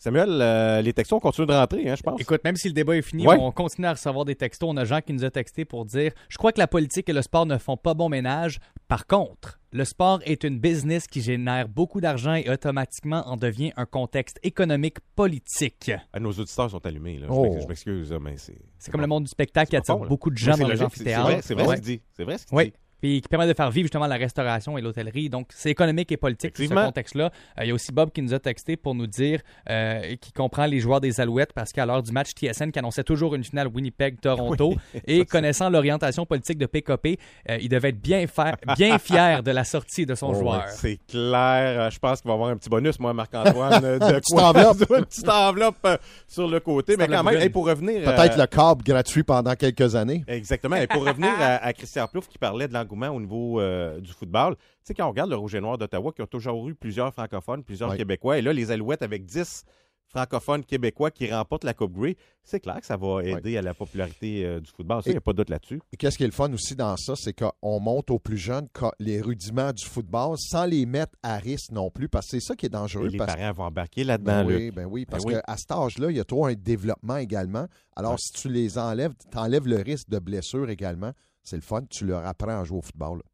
S3: Samuel, euh, les textos continuent de rentrer, hein, je pense.
S5: Écoute, même si le débat est fini,
S3: Ouais.
S5: on continue à recevoir des textos. On a Jean qui nous a texté pour dire Je crois que la politique et le sport ne font pas bon ménage. Par contre, le sport est une business qui génère beaucoup d'argent et automatiquement en devient un contexte économique politique.
S3: Ah, nos auditeurs sont allumés. Là. Je
S5: Oh.
S3: Je m'excuse, mais c'est.
S5: C'est comme le monde du spectacle qui attire beaucoup de gens dans les amphithéâtres.
S3: c'est vrai- c'est vrai ce
S5: Ouais.
S3: qu'il dit. C'est vrai ce qu'il
S5: Oui.
S3: dit.
S5: Puis qui permet de faire vivre justement la restauration et l'hôtellerie. Donc, c'est économique et politique, ce contexte-là. Euh, il y a aussi Bob qui nous a texté pour nous dire euh, qu'il comprend les joueurs des Alouettes parce qu'à l'heure du match TSN, qui annonçait toujours une finale Winnipeg-Toronto,
S3: Oui, <laughs>
S5: et connaissant l'orientation politique de PKP, euh, il devait être bien, faire, bien fier de la sortie de son
S3: Oh,
S5: joueur.
S3: c'est clair. Euh, Je pense qu'il va y avoir un petit bonus, moi, Marc-Antoine. de <laughs> quoi?
S4: enveloppe. <laughs>
S3: une petite enveloppe sur le côté. Mais quand même, hey, pour revenir.
S4: Peut-être
S3: euh,
S4: le câble gratuit pendant quelques années.
S3: Exactement. Et pour revenir à, à Christian Plouffe qui parlait de l'engouement au niveau euh, du football, tu sais, quand on regarde le Rouge et Noir d'Ottawa, qui ont toujours eu plusieurs francophones, plusieurs
S4: Oui.
S3: Québécois, et là, les Alouettes avec 10 francophones québécois qui remportent la Coupe Grey, c'est clair que ça va aider à la popularité euh, du football. Ça, il n'y a pas de doute là-dessus.
S4: Et qu'est-ce qui est le fun aussi dans ça, c'est qu'on monte aux plus jeunes les rudiments du football sans les mettre à risque non plus, parce que c'est ça qui est dangereux.
S3: Et les
S4: parce-
S3: parents vont embarquer là-dedans.
S4: Ben oui,
S3: Luc.
S4: ben oui, parce
S3: Ben oui.
S4: qu'à cet âge-là, il y a trop un développement également. Alors,
S3: Ouais.
S4: si tu les enlèves, tu enlèves le risque de blessure également. C'est le fun, tu leur apprends à jouer au football. là.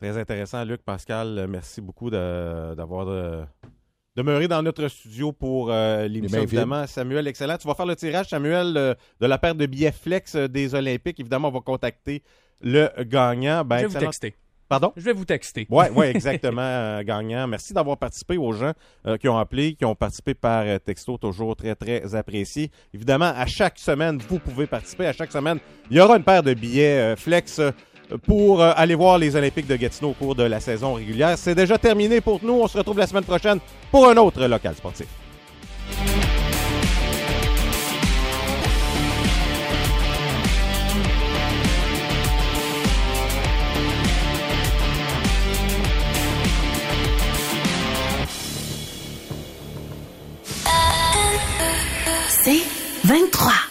S3: Très intéressant, Luc Pascal. Merci beaucoup d'avoir euh, demeuré dans notre studio pour euh, l'émission. Évidemment, Samuel, excellent. Tu vas faire le tirage, Samuel, euh, de la paire de billets flex euh, des Olympiques. Évidemment, on va contacter le gagnant. Ben,
S5: Je vais vous
S3: excellent.
S5: texter.
S3: Pardon?
S5: Je vais vous texter.
S3: Oui, ouais, <laughs> exactement, euh, gagnant. Merci d'avoir participé aux gens euh, qui ont appelé, qui ont participé par euh, texto, toujours très, très apprécié. Évidemment, à chaque semaine, vous pouvez participer. À chaque semaine, il y aura une paire de billets flex pour aller voir les Olympiques de Gatineau au cours de la saison régulière. C'est déjà terminé pour nous. On se retrouve la semaine prochaine pour un autre local sportif.
S14: C'est 23.